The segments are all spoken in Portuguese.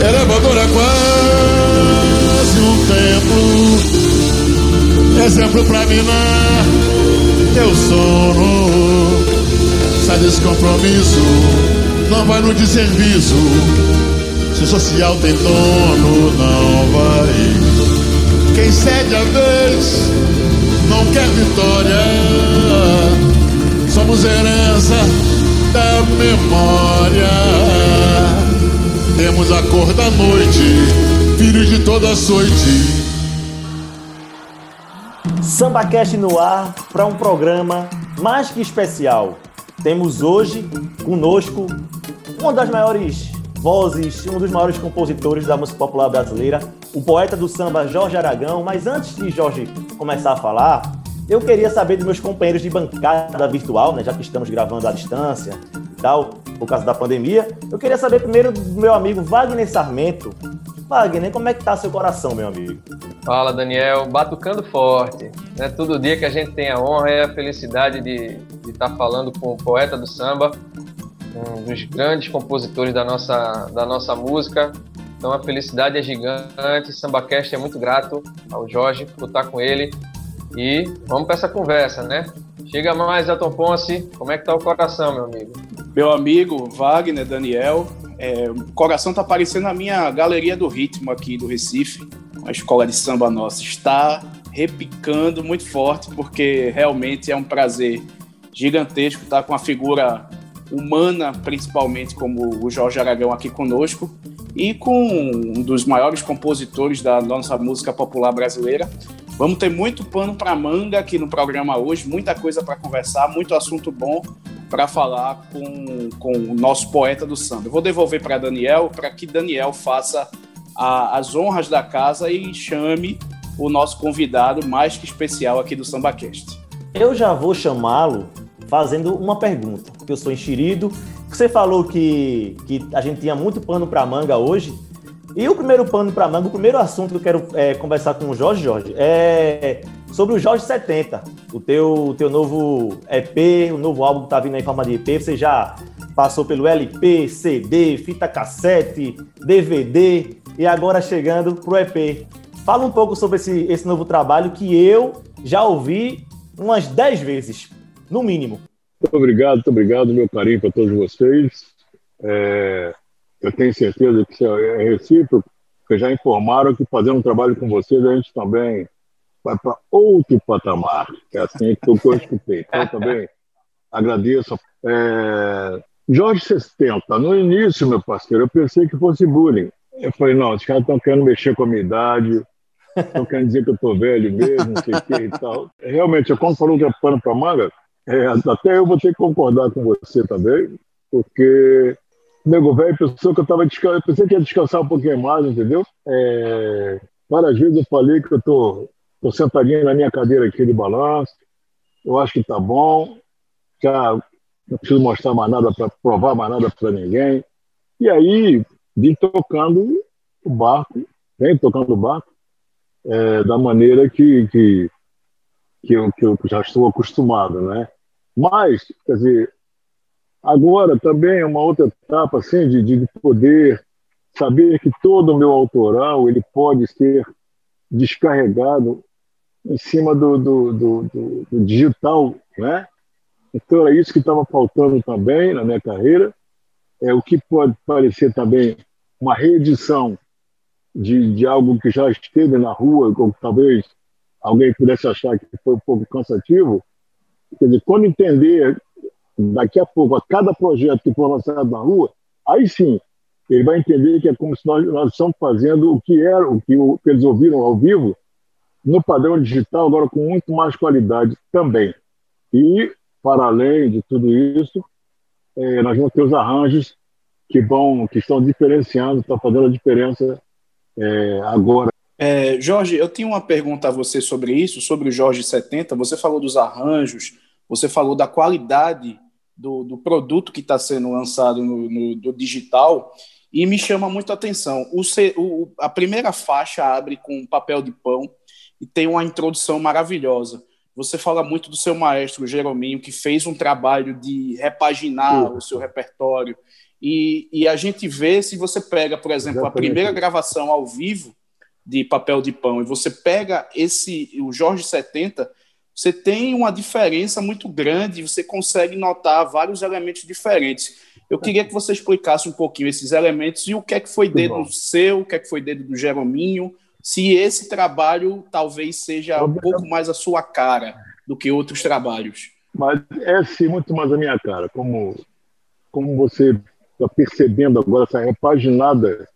Elevador é quase um templo, exemplo pra minar teu sono. Sai desse compromisso, não vai no desserviço. Se social tem dono, não vai. Quem cede a vez não quer vitória. Somos herança da memória. Temos a cor da noite, filhos de toda sorte. Samba Cast no ar para um programa mais que especial. Temos hoje conosco uma das maiores vozes, um dos maiores compositores da música popular brasileira, o poeta do samba Jorge Aragão. Mas antes de Jorge começar a falar, eu queria saber dos meus companheiros de bancada virtual, né, já que estamos gravando à distância e tal, por causa da pandemia. Eu queria saber primeiro do meu amigo Wagner Sarmento. Wagner, como é que tá seu coração, meu amigo? Fala, Daniel. Batucando forte. Né? Todo dia que a gente tem a honra e a felicidade de estar tá falando com o poeta do samba, um dos grandes compositores da nossa, da nossa música. Então a felicidade é gigante. SambaCast é muito grato ao Jorge por estar com ele. E vamos para essa conversa, né? Chega mais, Elton Ponce. Como é que tá o coração, meu amigo? Meu amigo Wagner, Daniel, é, o coração tá parecendo a minha galeria do ritmo aqui do Recife, uma escola de samba nossa. Está repicando muito forte, porque realmente é um prazer gigantesco estar com a figura humana, principalmente como o Jorge Aragão aqui conosco, e com um dos maiores compositores da nossa música popular brasileira. Vamos ter muito pano para manga aqui no programa hoje, muita coisa para conversar, muito assunto bom para falar com, com o nosso poeta do samba. Eu vou devolver para Daniel, para que Daniel faça a, as honras da casa e chame o nosso convidado mais que especial aqui do SambaCast. Eu já vou chamá-lo fazendo uma pergunta, porque eu sou enxerido. Você falou que, que a gente tinha muito pano para manga hoje. E o primeiro pano para manga, o primeiro assunto que eu quero é, conversar com o Jorge, Jorge, é sobre o Jorge 70, o teu, o teu novo EP, o novo álbum que tá vindo em forma de EP, você já passou pelo LP, CD, fita cassete, DVD e agora chegando pro EP. Fala um pouco sobre esse, esse novo trabalho que eu já ouvi umas 10 vezes, no mínimo. Muito obrigado, muito obrigado, meu carinho para todos vocês. É, eu tenho certeza que é recíproco, porque já informaram que fazendo um trabalho com vocês a gente também vai para outro patamar, é assim que eu escutei. Então, também agradeço. É, Jorge 60, no início, meu parceiro, eu pensei que fosse bullying. Eu falei, não, os caras estão querendo mexer com a minha idade, estão querendo dizer que eu estou velho mesmo, não sei o que e tal. Realmente, quando falou que é pano para manga, é, até eu vou ter que concordar com você também, porque nego velho pensou que eu estava descansando, pensei que ia descansar um pouquinho mais, entendeu? É, várias vezes eu falei que eu estou Estou sentadinho na minha cadeira aqui de balanço. Eu acho que está bom. Já não preciso mostrar mais nada para provar mais nada para ninguém. E aí vim tocando o barco, vem tocando o barco é, da maneira que, que, que, eu, que eu já estou acostumado, né? Mas, quer dizer, agora também é uma outra etapa assim de, de poder saber que todo o meu autoral ele pode ser descarregado em cima do, do, do, do digital, né? Então é isso que estava faltando também na minha carreira. É o que pode parecer também uma reedição de, de algo que já esteve na rua, ou talvez alguém pudesse achar que foi um pouco cansativo. Quer dizer, quando entender daqui a pouco a cada projeto que for lançado na rua, aí sim ele vai entender que é como se nós, nós estamos fazendo o que era, o que, o que eles ouviram ao vivo, no padrão digital, agora com muito mais qualidade também. E, para além de tudo isso, é, nós vamos ter os arranjos que vão, que estão diferenciando, estão fazendo a diferença é, agora. É, Jorge, eu tenho uma pergunta a você sobre isso, sobre o Jorge 70. Você falou dos arranjos, você falou da qualidade do, do produto que está sendo lançado no, no, do digital, e me chama muito a atenção. O, o, a primeira faixa abre com papel de pão, e tem uma introdução maravilhosa. você fala muito do seu maestro Jerominho, que fez um trabalho de repaginar Sim. o seu repertório. E, e, a gente vê, se você pega, por exemplo, Exatamente. a primeira gravação ao vivo de Papel de Pão, e você pega esse o Jorge 70, você tem uma diferença muito grande, você consegue notar vários elementos diferentes. Eu queria que você explicasse um pouquinho esses elementos e o que é que foi dedo seu, o que é que foi dedo do Jerominho, se esse trabalho talvez seja um pouco mais a sua cara do que outros trabalhos. Mas é sim muito mais a minha cara, como, como você está percebendo agora essa repaginada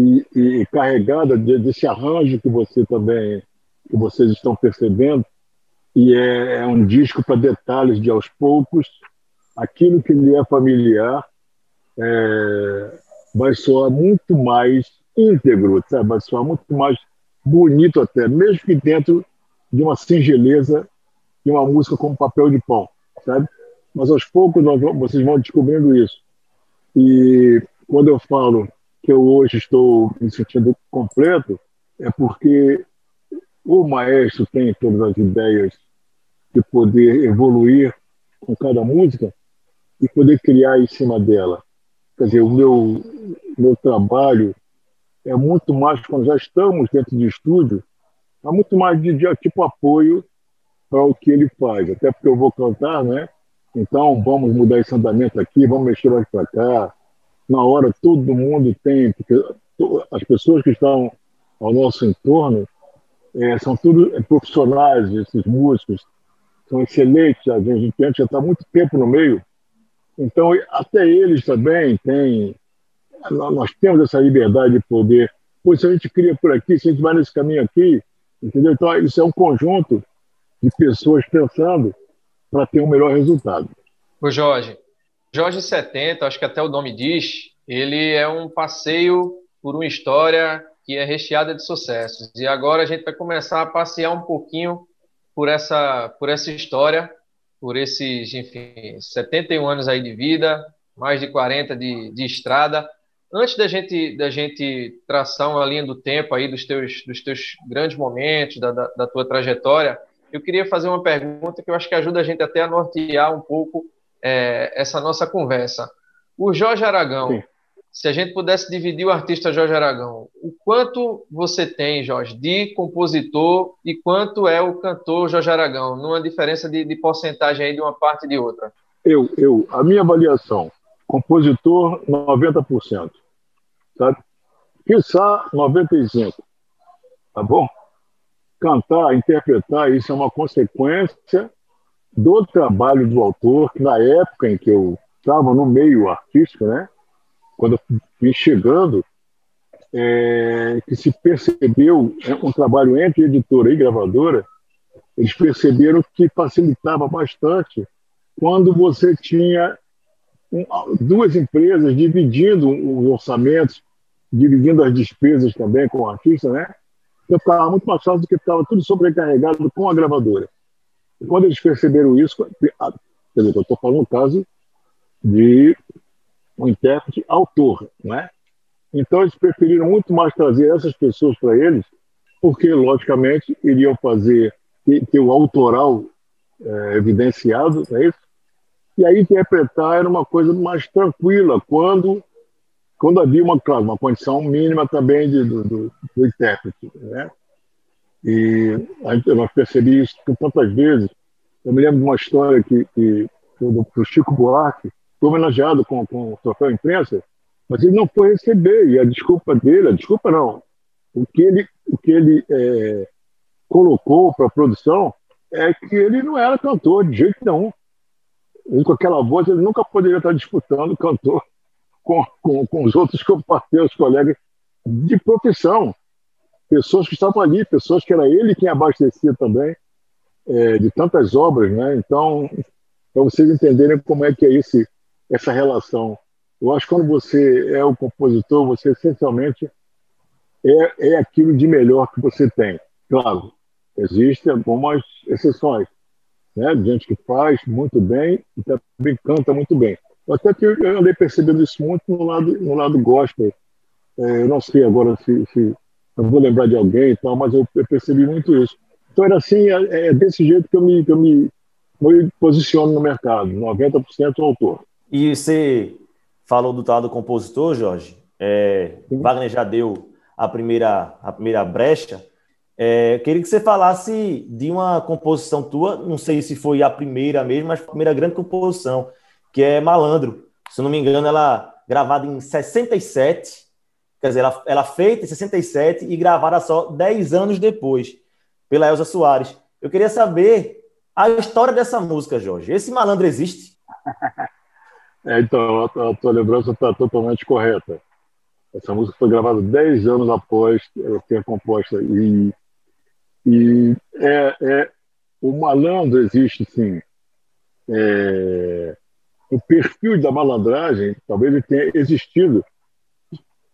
e, e carregada desse arranjo que você também que vocês estão percebendo e é, é um disco para detalhes de aos poucos aquilo que lhe é familiar é, vai soar muito mais íntegro, sabe? vai soar muito mais bonito até, mesmo que dentro de uma singeleza de uma música como Papel de Pão, sabe? Mas aos poucos nós, vocês vão descobrindo isso. E quando eu falo que eu hoje estou me sentindo completo, é porque o maestro tem todas as ideias de poder evoluir com cada música e poder criar em cima dela. Quer dizer, o meu, meu trabalho é muito mais, quando já estamos dentro de estúdio, é muito mais de, de tipo apoio para o que ele faz. Até porque eu vou cantar, né? Então, vamos mudar esse andamento aqui, vamos mexer mais para cá. Na hora, todo mundo tem, porque as pessoas que estão ao nosso entorno é, são tudo profissionais, esses músicos, são excelentes, a gente, já está muito tempo no meio, então até eles também têm, nós temos essa liberdade de poder, pois se a gente cria por aqui, se a gente vai nesse caminho aqui, entendeu? Então isso é um conjunto de pessoas pensando para ter um melhor resultado. O Jorge, Jorge 70, acho que até o nome diz, ele é um passeio por uma história que é recheada de sucessos. E agora a gente vai começar a passear um pouquinho por essa, por essa história, por esses, enfim, 71 anos aí de vida, mais de 40 de, de estrada. Antes da gente, da gente traçar uma linha do tempo aí dos teus, dos teus grandes momentos, da, da, da tua trajetória, eu queria fazer uma pergunta que eu acho que ajuda a gente até a nortear um pouco é, essa nossa conversa. O Jorge Aragão, Sim. se a gente pudesse dividir o artista Jorge Aragão, o quanto você tem, Jorge, de compositor e quanto é o cantor Jorge Aragão, numa diferença de, de porcentagem aí de uma parte e de outra? Eu, eu, a minha avaliação, compositor 90%, sabe? Quiçá 95%, tá bom? cantar, interpretar, isso é uma consequência do trabalho do autor, que na época em que eu estava no meio artístico, né, quando eu vim chegando, é, que se percebeu é, um trabalho entre editora e gravadora, eles perceberam que facilitava bastante quando você tinha um, duas empresas dividindo os orçamentos, dividindo as despesas também com o artista, né? eu ficava muito mais fácil do que estava tudo sobrecarregado com a gravadora. Quando eles perceberam isso, quer dizer, eu estou falando no caso de um intérprete autor, não é? Então eles preferiram muito mais trazer essas pessoas para eles, porque logicamente iriam fazer ter o autoral é, evidenciado, não é isso? E aí interpretar era uma coisa mais tranquila quando quando havia uma, claro, uma condição mínima também de, do, do, do intérprete. Né? E eu percebi isso tantas vezes. Eu me lembro de uma história que, que Chico Buarque foi homenageado com, com o troféu imprensa, mas ele não foi receber, e a desculpa dele, a desculpa não, o que ele, o que ele é, colocou para a produção é que ele não era cantor de jeito nenhum. Ele, com aquela voz, ele nunca poderia estar disputando cantor com, com, com os outros compartilhos, colegas de profissão, pessoas que estavam ali, pessoas que era ele quem abastecia também é, de tantas obras, né? Então, para vocês entenderem como é que é esse, essa relação. Eu acho que quando você é o compositor, você essencialmente é, é aquilo de melhor que você tem. Claro, existem algumas exceções, né? Gente que faz muito bem e também canta muito bem. Até que eu andei percebendo isso muito no lado, no lado gospel. É, eu não sei agora se, se eu vou lembrar de alguém e tal, mas eu percebi muito isso. história assim é, é, desse jeito que eu me, que eu me, eu posiciono no mercado, 90% autor. E você falou do tal do compositor, Jorge. É, Wagner já deu a primeira, a primeira brecha. É, queria que você falasse de uma composição tua, não sei se foi a primeira mesmo, mas a primeira grande composição, que é Malandro. Se não me engano, ela gravada em 67, quer dizer, ela, ela feita em 67 e gravada só 10 anos depois, pela Elza Soares. Eu queria saber a história dessa música, Jorge. Esse malandro existe? É, então, a, a tua lembrança está totalmente correta. Essa música foi gravada 10 anos após eu ter composta. E e é, é, o malandro existe, sim. É, o perfil da malandragem talvez ele tenha existido,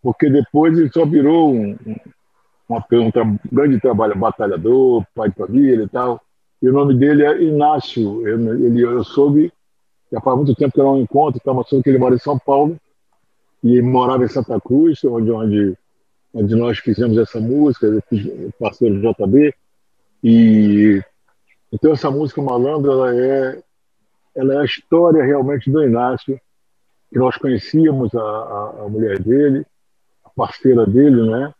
porque depois ele só virou um, um, um, grande trabalho, batalhador, pai de família e tal. E o nome dele é Inácio. Ele, eu soube, já faz muito tempo que eu não encontro, estava soube que ele mora em São Paulo e morava em Santa Cruz, onde, onde onde nós fizemos essa música, parceiro JB. E então essa música Malandro, ela é ela é a história realmente do Inácio, que nós conhecíamos a, a, a mulher dele, parceira dele, né?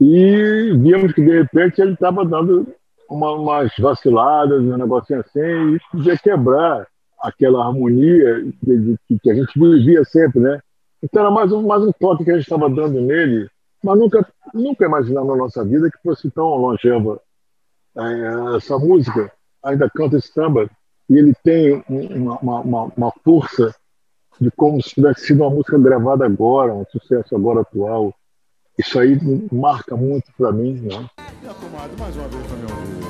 E vimos que de repente ele estava dando uma, umas vaciladas, um negocinho assim, e podia quebrar aquela harmonia que, que, a gente vivia sempre, né? Então era mais um, mais um toque que a gente estava dando nele mas nunca, nunca imaginamos na nossa vida que fosse tão longeva. É, essa música ainda canta esse samba e ele tem uma, uma, uma, força de como se tivesse sido uma música gravada agora, um sucesso agora atual. Isso aí marca muito para mim. Né? E a comadre, mais uma vez para me ouvir.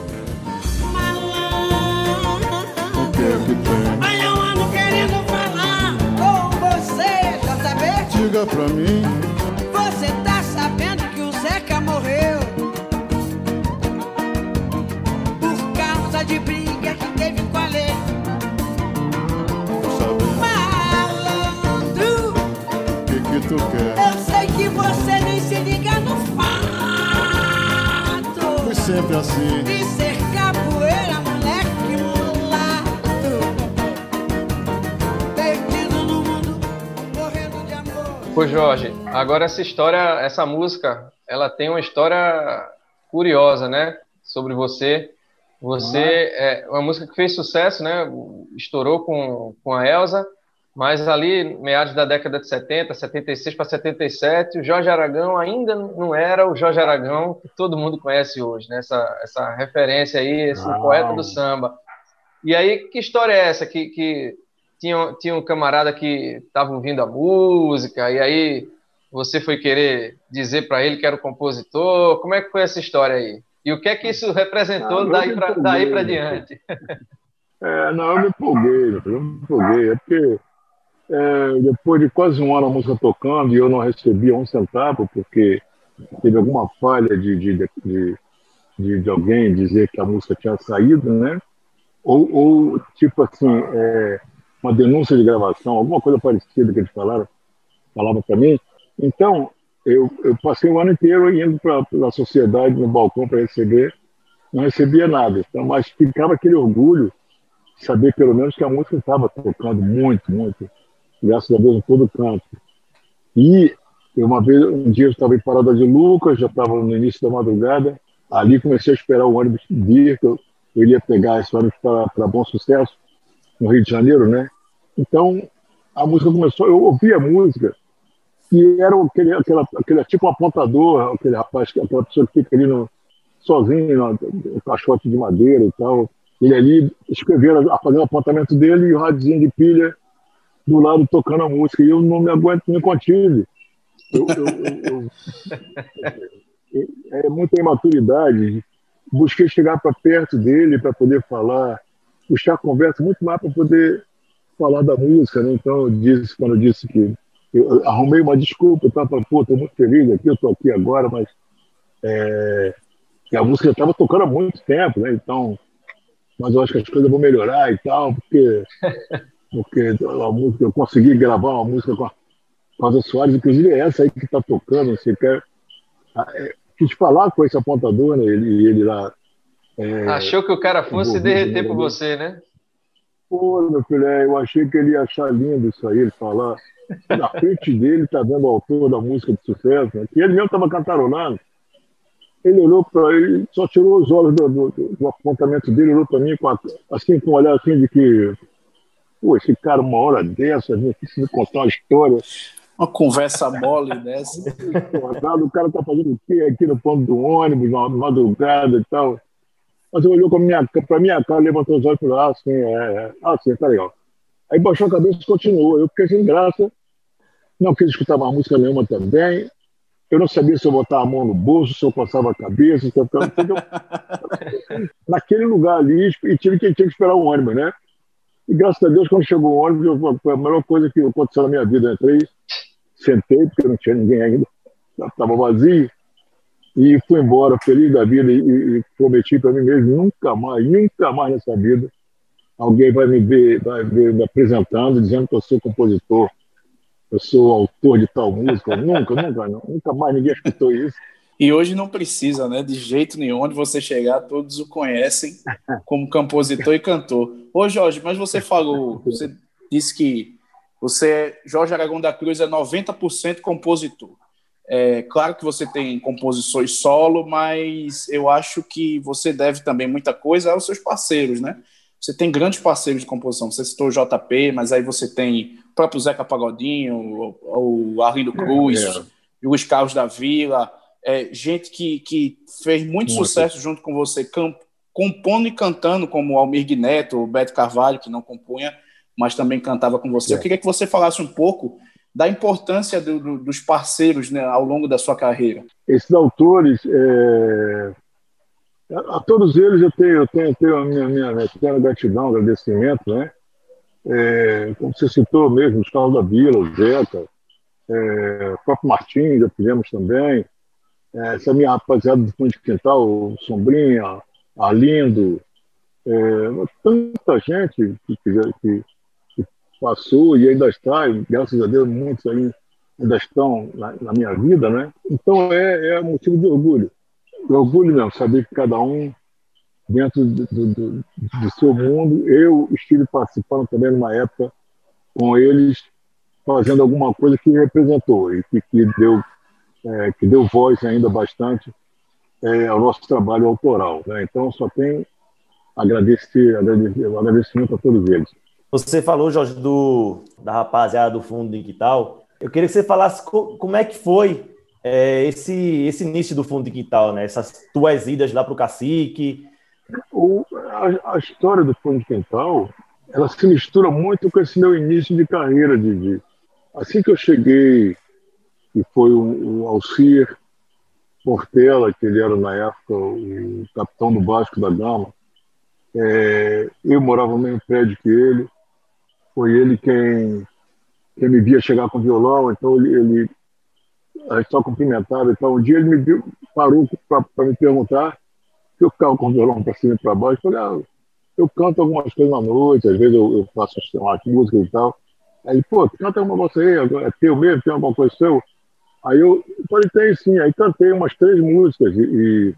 O que é que tem? Olha, eu ando querendo falar com você, JB. Diga pra mim. Quer. Eu sei que você nem se liga no fato. Foi sempre assim. De ser capoeira, moleque mulato. Perdido no mundo, morrendo de amor. Pois, Jorge, agora essa história, essa música, ela tem uma história curiosa, né? Sobre você. Você é uma música que fez sucesso, né? Estourou com, com a Elsa mas ali, meados da década de 70, 76 para 77, o Jorge Aragão ainda não era o Jorge Aragão que todo mundo conhece hoje, né? essa, essa referência aí, esse ah. poeta do samba. E aí, que história é essa? Que, que tinha, tinha um camarada que estava ouvindo a música, e aí você foi querer dizer para ele que era o compositor. Como é que foi essa história aí? E o que é que isso representou ah, daí para diante? É, não, eu me empolguei, eu me empolguei. É porque é, depois de quase um ano a música tocando e eu não recebia um centavo, porque teve alguma falha de, de, de, de, de alguém dizer que a música tinha saído, né? Ou, ou tipo assim, é, uma denúncia de gravação, alguma coisa parecida que eles falaram, falava para mim. Então, eu, eu, passei o ano inteiro indo para a sociedade no balcão para receber, não recebia nada. Então, mas ficava aquele orgulho de saber pelo menos que a música estava tocando muito, muito graças a Deus, em todo canto. E uma vez, um dia eu estava em Parada de Lucas, já estava no início da madrugada, ali comecei a esperar o ônibus vir, que eu, eu iria pegar esse ônibus para Bom Sucesso, no Rio de Janeiro, né? Então, a música começou, eu ouvi a música, e era aquele, aquela, aquele tipo apontador, aquele rapaz, aquela pessoa que fica ali no, sozinho, no, no caixote de madeira e tal. Ele ali escrevendo, fazendo o apontamento dele e o radinho de pilha do lado tocando a música e eu não me aguento, me contive. Eu, eu, eu, é muita imaturidade. Busquei chegar para perto dele para poder falar, puxar a conversa muito mais para poder falar da música. Né? Então, eu disse, quando eu disse que eu arrumei uma desculpa, tá? Pô, estou muito feliz aqui, eu estou aqui agora, mas é, a música estava tocando há muito tempo, né? Então, mas eu acho que as coisas vão melhorar e tal, porque porque a música, eu consegui gravar uma música com a Rosa Soares, inclusive é essa aí que está tocando, você quer. É, quis falar com esse apontador, né? ele, ele lá É, Achou que o cara fosse derreter por você, né? Pô, meu filho, é, eu achei que ele ia achar lindo isso aí, ele falar. Na frente dele tá vendo o autor da música de sucesso, né? que ele mesmo estava cantarolando. Ele olhou para ele, só tirou os olhos do, do, do apontamento dele, olhou para mim com a, assim, com um olhar assim de que, pô, esse cara, uma hora dessa, me contar uma história. Uma conversa mole dessa. o cara tá fazendo o quê aqui no ponto do ônibus, na madrugada e tal. Mas ele olhou para minha, pra minha cara, levantou os olhos e falou: Ah, sim, é, é. Ah, sim, tá legal. Aí baixou a cabeça e continuou. Eu fiquei sem graça, não quis escutar mais música nenhuma também. Eu não sabia se eu botava a mão no bolso, se eu passava a cabeça, se eu ficava. Naquele lugar ali, e tive que, tive que esperar o ônibus, né? E graças a Deus, quando chegou o ônibus, foi a melhor coisa que aconteceu na minha vida. Entrei, sentei, porque não tinha ninguém ainda, estava vazio. E fui embora, feliz da vida, e, e prometi para mim mesmo: nunca mais, nunca mais nessa vida, alguém vai me ver, vai ver me apresentando, dizendo que eu sou compositor, eu sou autor de tal música. nunca, nunca, nunca mais ninguém escutou isso. E hoje não precisa, né? De jeito nenhum, onde você chegar, todos o conhecem como compositor e cantor. Ô, Jorge, mas você falou, você disse que você, Jorge Aragão da Cruz, é 90% compositor. É, claro que você tem composições solo, mas eu acho que você deve também muita coisa aos seus parceiros, né? Você tem grandes parceiros de composição. Você citou o JP, mas aí você tem o próprio Zeca Pagodinho, o, Arlindo é, Cruz, é, é. os Carlos da Vila, é, gente que, que fez muito, muito, sucesso junto com você, compondo e cantando, como Almir Neto, o Beto Carvalho, que não compunha, mas também cantava com você. Eu é. queria que você falasse um pouco da importância do, do, dos parceiros né, ao longo da sua carreira? Esses autores, é... a todos eles eu tenho, eu tenho, tenho a minha, minha, minha gratidão, agradecimento, né? É, como você citou mesmo, os Carlos da Vila, o Zeca, é, o próprio Martins, já fizemos também, essa minha rapaziada do fundo de quintal, o Sombrinha, Arlindo, é, tanta gente que, que, passou e ainda está, e graças a Deus muitos ainda estão na, na minha vida, né? Então é, é motivo de orgulho. De orgulho mesmo, saber que cada um, dentro do, do, do seu mundo, eu estive participando também numa época com eles, fazendo alguma coisa que representou e que, que deu, é, que deu voz ainda bastante é, ao nosso trabalho autoral. Né? Então, só tenho agradecer, agradecer, agradecimento a todos eles. Você falou, Jorge, do, da rapaziada do fundo de quintal. Eu queria que você falasse co como é que foi é, esse, esse início do fundo de quintal, né? Essas tuas idas lá para o cacique. O, a, a, história do fundo de quintal, ela se mistura muito com esse meu início de carreira. De, de assim que eu cheguei, e foi o, o Alcir Portela, que ele era na época o capitão do Vasco da Gama, é, eu morava no mesmo prédio que ele, foi ele quem, quem me via chegar com violão, então ele, ele a gente só cumprimentava. Então, um dia ele me viu, parou para me perguntar se eu ficava com o violão para cima e para baixo. Eu falei, ah, eu canto algumas coisas na noite, às vezes eu, eu faço umas músicas e tal. Aí, pô, canta uma voz aí, é teu mesmo, tem alguma coisa seu? Aí eu falei, tem sim. Aí cantei umas três músicas e, e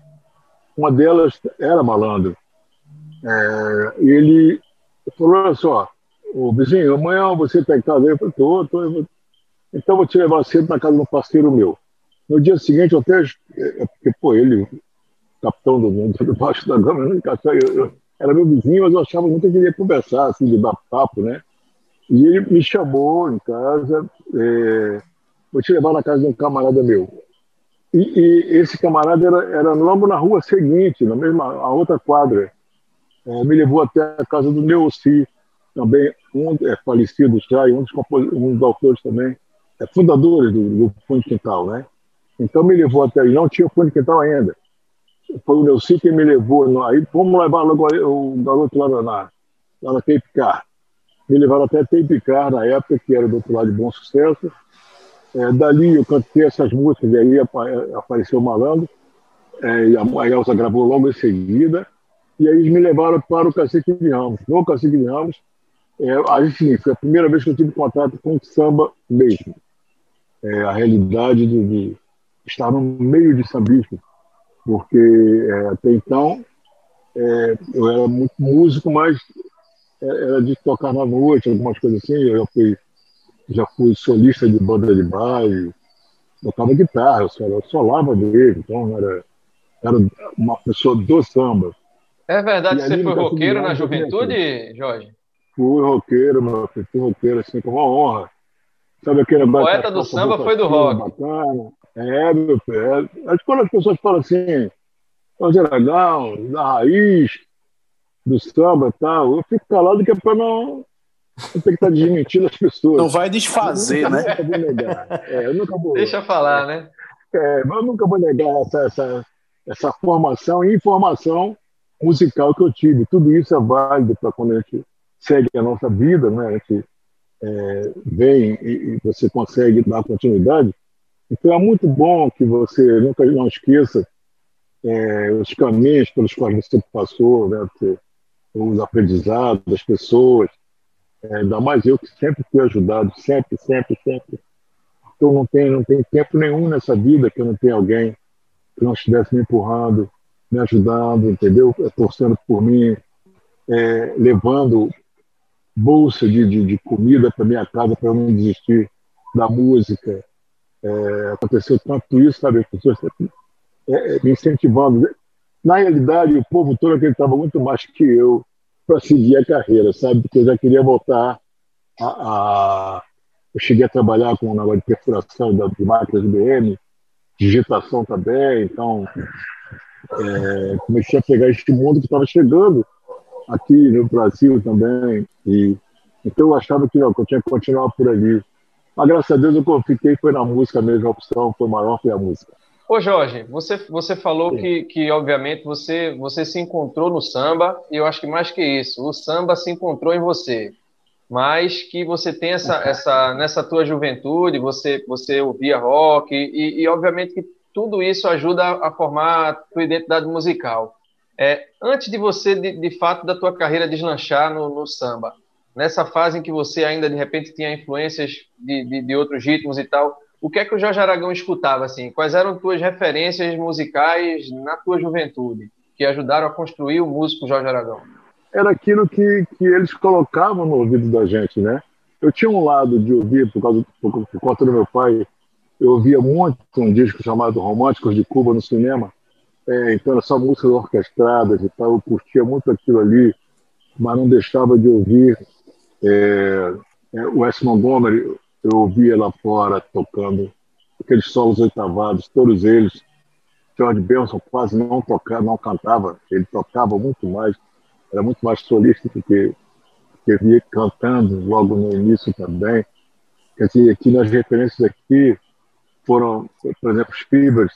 uma delas era Malandro. É, e ele falou, olha só, o vizinho, amanhã você está em casa? Eu falei, tô, tô. Então vou te levar cedo na casa de um parceiro meu. No dia seguinte, eu até. É, porque, pô, ele, capitão do mundo, debaixo da gama, eu, eu, eu, era meu vizinho, mas eu achava muito que ele ia conversar, assim, de dar papo, né? E ele me chamou em casa, é, vou te levar na casa de um camarada meu. E, e esse camarada era, era logo na rua seguinte, na mesma, a outra quadra. É, me levou até a casa do Neuci, também um é falecido já, um dos, um dos autores também, é do, do Fundo Quintal, né? Então me levou até não tinha Fundo Quintal ainda. Foi o Neuci que me levou, aí vamos levar logo o garoto lá na, lá na Cape Car. Me levaram até Car na época, que era do outro lado de bom sucesso. É, dali eu cantei essas músicas, e aí apareceu o Malandro, é, e a Elsa gravou logo em seguida, e aí eles me levaram para o Cacique de Ramos. No Cacique de Ramos, é, assim, foi a primeira vez que eu tive contato com samba mesmo. É, a realidade de, de, estar no meio de sambismo, porque é, até então é, eu era muito músico, mas era de tocar na noite, algumas coisas assim. Eu fui, já fui solista de banda de baile, tocava guitarra, eu, só, eu solava dele, então era, era uma pessoa do samba. É verdade que você foi roqueiro na juventude, Jorge? Fui roqueiro, meu filho, fui roqueiro, assim, com uma honra. Sabe aquele o poeta do samba foi do rock. Bacana. É, meu filho. É. Quando as pessoas falam assim, Jorge Aragão, da raiz, do samba e tal, eu fico calado que é para não, não ter que estar tá desmentindo as pessoas. Não vai desfazer, eu nunca, né? Nunca vou negar. É, eu nunca vou, Deixa falar, né? É, eu nunca vou negar essa, essa, essa formação e informação musical que eu tive. Tudo isso é válido para quando a gente segue a nossa vida, né? a gente é, vem e, e, você consegue dar continuidade. Então é muito bom que você nunca não esqueça é, os caminhos pelos quais você passou, né? os aprendizados das pessoas. É, ainda mais eu que sempre fui ajudado, sempre, sempre, sempre. Então não tem, não tem tempo nenhum nessa vida que eu não tenha alguém que não estivesse me empurrando, me ajudando, entendeu? Torcendo por mim, é, levando bolsa de, de, de comida para minha casa para eu não desistir da música. É, aconteceu tanto isso, sabe? As pessoas é, me incentivando. Na realidade, o povo todo acreditava muito mais que eu para seguir a carreira, sabe? Porque eu já queria voltar a, a... Eu cheguei a trabalhar com um negócio de perfuração de máquinas IBM, digitação também, então é, comecei a pegar este mundo que estava chegando aqui no Brasil também. E, então eu achava que, não, que eu tinha que continuar por ali. Mas graças a Deus eu fiquei, foi na música mesmo, a opção foi maior, foi a música. Ô Jorge, você, você falou que, que, obviamente, você, você se encontrou no samba, e eu acho que mais que isso, o samba se encontrou em você. Mas que você tem essa, essa nessa tua juventude, você, você ouvia rock, e, e obviamente que tudo isso ajuda a, a formar a tua identidade musical. É, antes de você, de, de, fato, da tua carreira deslanchar no, no, samba, nessa fase em que você ainda, de repente, tinha influências de, de, de outros ritmos e tal, o que é que o Jorge Aragão escutava, assim? Quais eram tuas referências musicais na tua juventude, que ajudaram a construir o músico Jorge Aragão? Era aquilo que, que eles colocavam no ouvido da gente, né? Eu tinha um lado de ouvir, por, causa, por, por conta do meu pai, eu ouvia muito um disco chamado Românticos de Cuba no cinema, é, então era só músicas orquestradas e tal, eu curtia muito aquilo ali, mas não deixava de ouvir é, é, o S. Montgomery, eu ouvia lá fora tocando aqueles solos oitavados, todos eles. George Benson quase não tocava, não cantava, ele tocava muito mais, era muito mais solista do que, que via cantando logo no início também. Quer dizer, aqui nas referências aqui foram, por exemplo, os Fibers,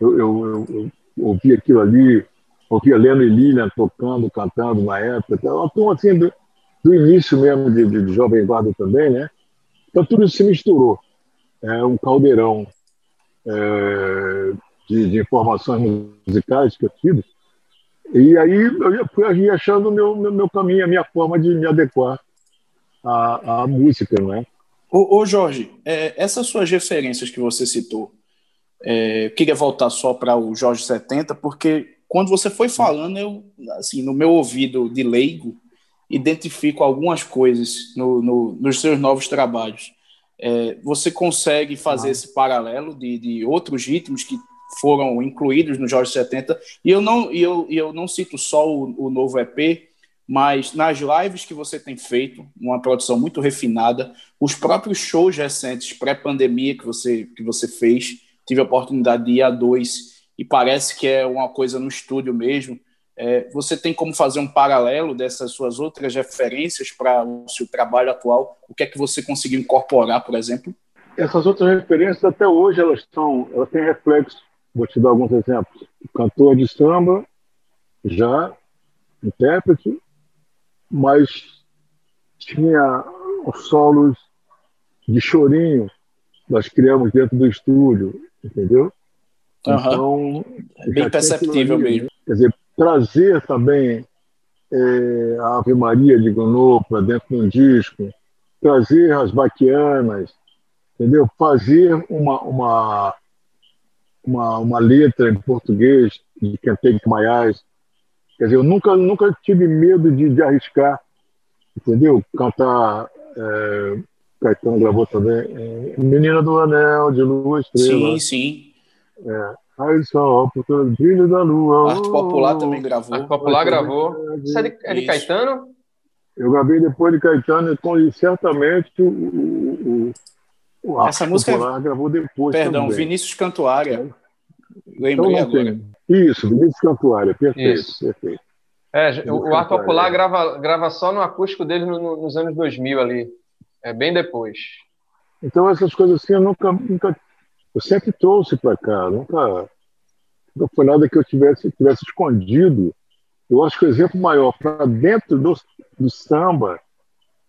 eu, eu, eu, eu ouvi aquilo ali, ouvia Leno e Lilian tocando, cantando na época, então, então assim, do, do início mesmo de, de Jovem Guarda também, né? Então tudo isso se misturou. É um caldeirão é, de, de, informações musicais que eu tive. E aí eu fui achando o meu, meu, meu, caminho, a minha forma de me adequar à, à música, não é? Ô, ô Jorge, é, essas suas referências que você citou, é, eu queria voltar só para o Jorge 70, porque quando você foi falando, eu, assim, no meu ouvido de leigo, identifico algumas coisas no, no, nos seus novos trabalhos. É, você consegue fazer ah. esse paralelo de, de outros ritmos que foram incluídos no Jorge 70, e eu não, e eu, e eu não cito só o, o novo EP, mas nas lives que você tem feito, uma produção muito refinada, os próprios shows recentes pré-pandemia que você, que você fez, tive a oportunidade de ir a dois, e parece que é uma coisa no estúdio mesmo, é, você tem como fazer um paralelo dessas suas outras referências para o seu trabalho atual? O que é que você conseguiu incorporar, por exemplo? Essas outras referências até hoje elas estão, elas têm reflexo. Vou te dar alguns exemplos. Cantor de samba, já intérprete, mas tinha os solos de chorinho nós criamos dentro do estúdio, entendeu? Uhum. Então, bem perceptível mesmo. Quer dizer, trazer também é, a Ave Maria de Gounod para dentro de um disco, trazer as baquianas, entendeu? Fazer uma, uma, uma, uma letra em português de Kentucky Maiás, Quer dizer, eu nunca, nunca tive medo de, de arriscar, entendeu? Cantar. É, Caetano gravou também. É, Menina do Anel, de Lua Estrela. Sim, sim. É, Ai, só porque o brilho da lua. Arte Popular também gravou. Arte Popular gravou. Isso é de, é de. Caetano? Eu gravei depois de Caetano e certamente o, o, o, o Arte Essa música é- Popular gravou depois Perdão, também. Vinícius Cantuária. Então Lembrei não agora. tem. Isso, Vinícius Cantuária, perfeito, Isso. perfeito. É, o, o Arte Popular grava, grava só no acústico dele no- no- nos anos 2000 ali. É bem depois. Então essas coisas assim eu nunca, nunca eu sempre trouxe para cá, nunca, nunca foi nada que eu tivesse, tivesse escondido. Eu acho que o exemplo maior para dentro do, do samba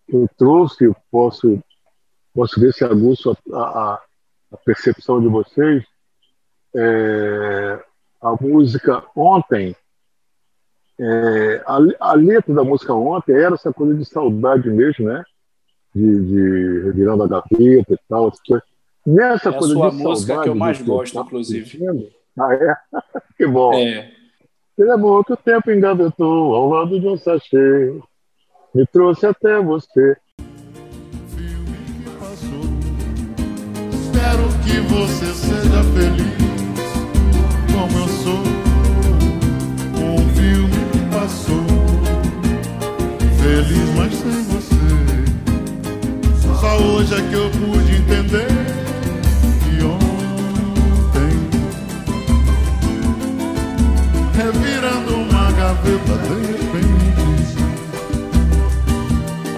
que eu trouxe, eu posso, posso ver se aguço a, a, a percepção de vocês, é, a música Ontem, é, a, a letra da música Ontem era essa coisa de saudade mesmo, né? de, de revirando a gaveta e tal. essas coisas. Nessa É a sua de música que eu mais gosto, tava inclusive. Ah, é? que bom. É. Ele que o tempo engavetou ao lado de um sachê. Me trouxe até você. filme que passou. Espero que você seja feliz, como eu sou. Um filme que passou, feliz, mas sem você. Só hoje é que eu pude entender de repente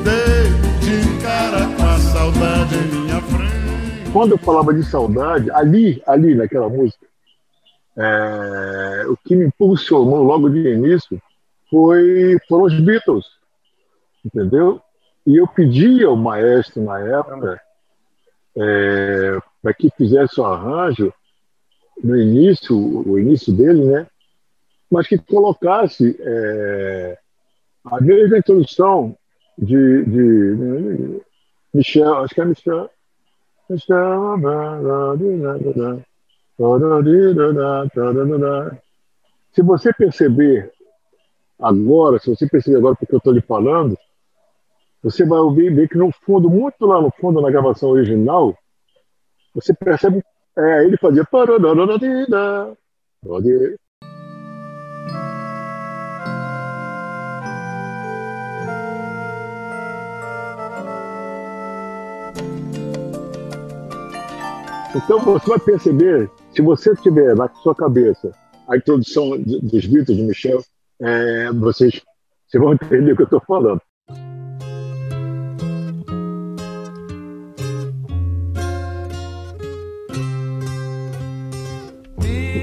dei de cara com a saudade em minha frente. Quando eu falava de saudade, ali, ali naquela música, é, o que me impulsionou logo de início foi, foram os Beatles, entendeu? E eu pedi ao maestro na época é, para que fizesse o arranjo no início, o início dele, né? Mas que colocasse é, a mesma introdução de, de Michel, acho que é Michel. Michel. Se você perceber agora, se você perceber agora porque eu estou lhe falando, você vai ouvir ver que no fundo, muito lá no fundo, na gravação original, você percebe, é, ele fazia Então você vai perceber, se você tiver na sua cabeça a introdução dos Beatles de Michel, é, vocês, vocês vão entender o que eu estou falando.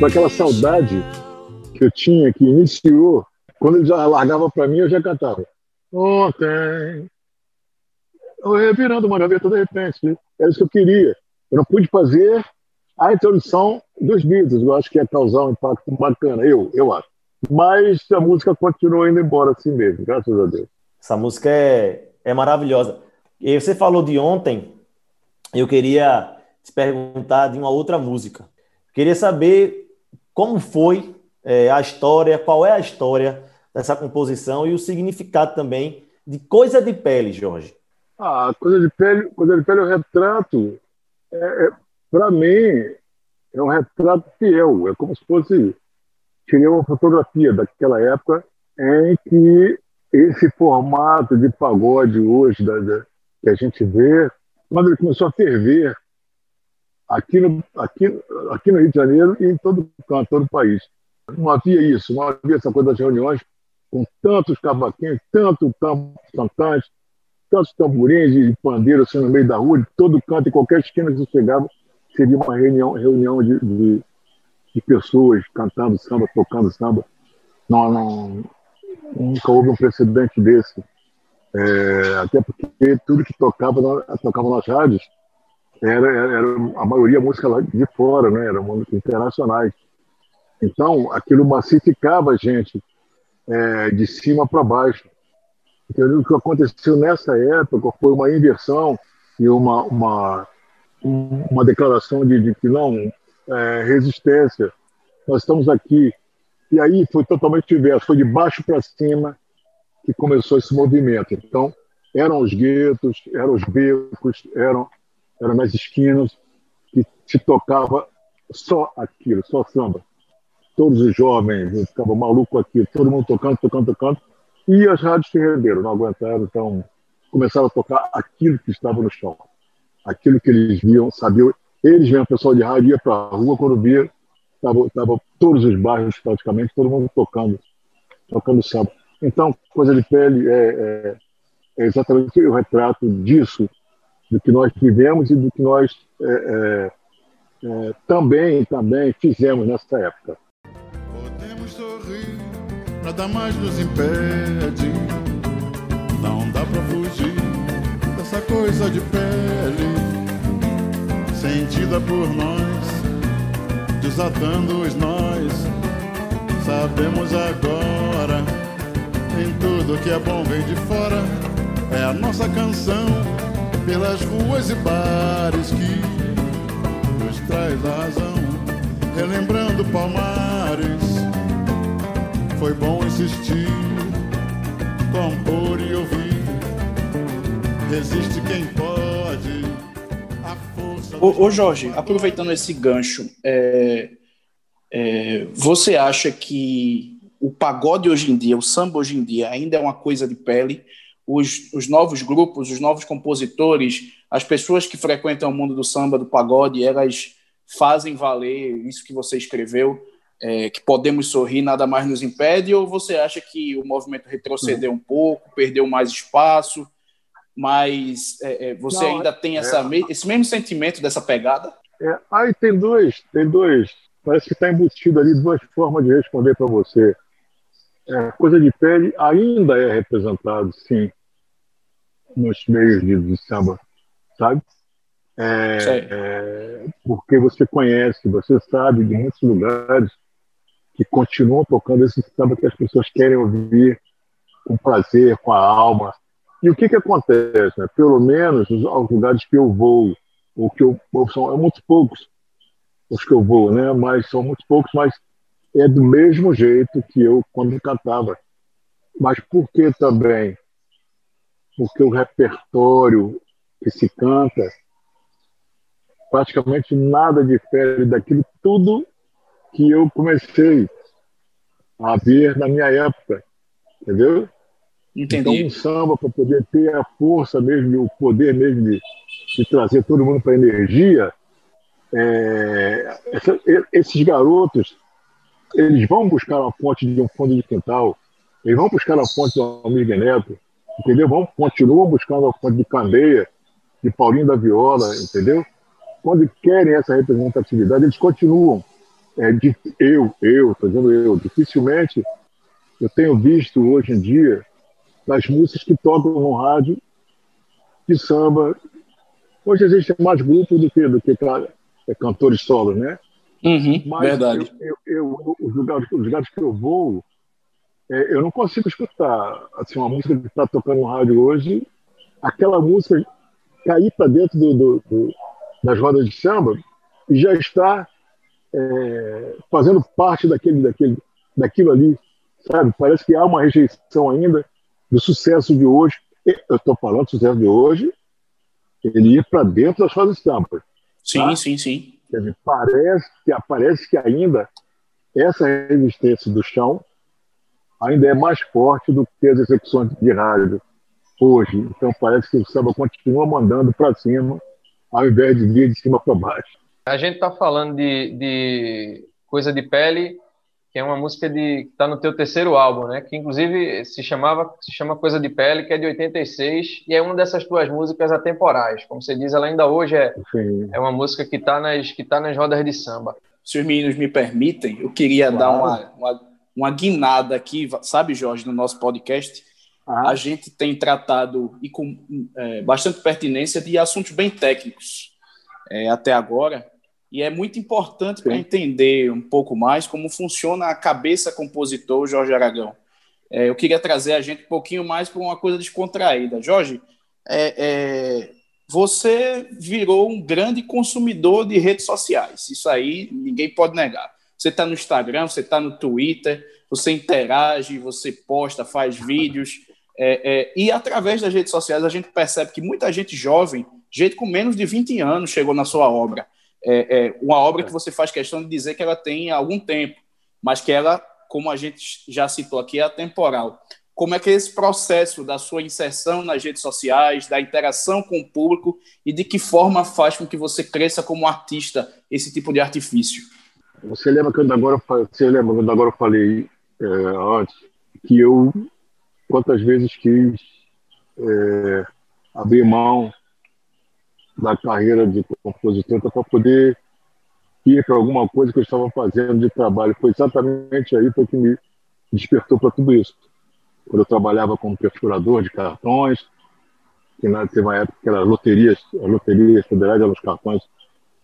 Com aquela saudade que eu tinha, que iniciou, quando ele já largava para mim, eu já cantava. Ontem, eu revirando uma gaveta de repente, era isso que eu queria. Eu não pude fazer a introdução dos Beatles, eu acho que ia causar um impacto bacana, eu, eu acho. Mas a música continuou indo embora assim mesmo, graças a Deus. Essa música é, é maravilhosa. E você falou de ontem, eu queria te perguntar de uma outra música. Queria saber como foi é, a história, qual é a história dessa composição e o significado também de Coisa de Pele, Jorge. Ah, coisa de pele, coisa de pele é um retrato. É, para mim, é um retrato fiel. É como se fosse tirei uma fotografia daquela época em que esse formato de pagode hoje da, da- que a gente vê, quando ele começou a ferver aqui no, aqui, aqui no Rio de Janeiro e em todo todo o país. Não havia isso, não havia essa coisa das reuniões com tantos cavaquinhos, tanto tam- cantantes, tantos tamborins e pandeiros assim, no meio da rua, de todo canto, em qualquer esquina que você chegava, seria uma reunião, reunião de, de, de pessoas cantando samba, tocando samba. Não, não, nunca houve um precedente desse. É, até porque tudo que tocava, tocava nas rádios era, era, era a maioria música lá de fora, né? Eram músicas internacionais. Então, aquilo massificava a gente é, de cima para baixo. O que aconteceu nessa época foi uma inversão e uma, uma, um- uma declaração de, de que não, é, resistência. Nós estamos aqui E aí foi totalmente diverso, foi de baixo para cima que começou esse movimento. Então, eram os guetos, eram os becos, eram, eram nas esquinas que se tocava só aquilo, só samba. Todos os jovens ficavam malucos aqui, todo mundo tocando, tocando, tocando. E as rádios se renderam, não aguentaram, então começaram a tocar aquilo que estava no chão, aquilo que eles viam, sabiam. Eles mesmo, o pessoal de rádio, ia para a rua quando via, estavam todos os bairros praticamente, todo mundo tocando, tocando samba. Então, Coisa de Pele é, é, é exatamente o retrato disso, do que nós vivemos e do que nós é, é, é também, também fizemos nessa época. Nada mais nos impede, não dá para fugir dessa coisa de pele, sentida por nós, desatando os nós, sabemos agora, em tudo que é bom vem de fora, é a nossa canção, pelas ruas e bares que nos traz a razão, relembrando Palmares, foi bom insistir, compor e ouvir Resiste quem pode. A força. Ô, ô Jorge, aproveitando esse gancho, é, é, você acha que o pagode hoje em dia, o samba hoje em dia, ainda é uma coisa de pele? Os, os novos grupos, os novos compositores, as pessoas que frequentam o mundo do samba, do pagode, elas fazem valer isso que você escreveu, é, que podemos sorrir, nada mais nos impede? Ou você acha que o movimento retrocedeu um pouco, perdeu mais espaço? mas é, é, você Não, ainda tem essa, é, esse mesmo sentimento dessa pegada? É, aí tem dois, tem dois. Parece que está embutido ali duas formas de responder para você. É, coisa de pele ainda é representado, sim, nos meios de, de samba, sabe? É, é, porque você conhece, você sabe de muitos lugares que continuam tocando esse samba que as pessoas querem ouvir com prazer, com a alma, e o que, que acontece? Né? Pelo menos aos lugares que eu vou, ou que eu, são é muito poucos os que eu vou, né? mas são muito poucos, mas é do mesmo jeito que eu quando cantava. Mas por que também? Porque o repertório que se canta praticamente nada difere daquilo tudo que eu comecei a ver na minha época, entendeu? Entendi. Então, um samba para poder ter a força mesmo, o poder mesmo de, de trazer todo mundo para a energia, é, essa, esses garotos, eles vão buscar uma fonte de um fundo de quintal, eles vão buscar a fonte do Almir Neto, entendeu? Vão, continuam buscando a fonte de Candeia, de Paulinho da Viola, entendeu? Quando querem essa representatividade, eles continuam. É, de, eu, eu, estou dizendo eu, dificilmente eu tenho visto hoje em dia das músicas que tocam no rádio de samba. Hoje existe mais grupos do que, do que é, cantores solos, né? Uhum, Mas verdade. Eu, eu, eu, os, lugares, os lugares que eu vou, é, eu não consigo escutar assim, uma música que está tocando no rádio hoje, aquela música cair para dentro do, do, do, das rodas de samba e já está é, fazendo parte daquele, daquele, daquilo ali, sabe? Parece que há uma rejeição ainda do sucesso de hoje. Eu estou falando do sucesso de hoje, ele ia para dentro das suas estampas. Sim, tá? sim, sim. Dizer, parece que, parece que ainda essa resistência do chão ainda é mais forte do que as execuções de rádio hoje. Então parece que o samba continua mandando para cima, ao invés de vir de cima para baixo. A gente está falando de, de coisa de pele que é uma música de que está no teu terceiro álbum, né? Que inclusive se chamava se chama Coisa de Pele, que é de 86 e é uma dessas tuas músicas atemporais, como você diz, ela ainda hoje é é uma música que está nas que tá nas rodas de samba. Se os meninos me permitem, eu queria claro. dar uma, uma, uma guinada aqui, sabe, Jorge, no nosso podcast. Ah. A gente tem tratado e com é, bastante pertinência de assuntos bem técnicos é, até agora e é muito importante para entender um pouco mais como funciona a cabeça compositor Jorge Aragão. É, eu queria trazer a gente um pouquinho mais para uma coisa descontraída. Jorge, é, é, você virou um grande consumidor de redes sociais, isso aí ninguém pode negar. Você está no Instagram, você está no Twitter, você interage, você posta, faz vídeos. É, é, e através das redes sociais a gente percebe que muita gente jovem, gente com menos de 20 anos, chegou na sua obra. É, é uma obra que você faz questão de dizer que ela tem algum tempo, mas que ela, como a gente já citou aqui, é atemporal. Como é que é esse processo da sua inserção nas redes sociais, da interação com o público e de que forma faz com que você cresça como artista esse tipo de artifício? Você lembra quando agora, você lembra quando agora eu falei é, antes que eu quantas vezes quis é, abrir mão da carreira de compositor para poder ir para alguma coisa que eu estava fazendo de trabalho. Foi exatamente aí que me despertou para tudo isso. Quando eu trabalhava como perfurador de cartões, que na, teve uma época que era loterias, as loterias federais eram os cartões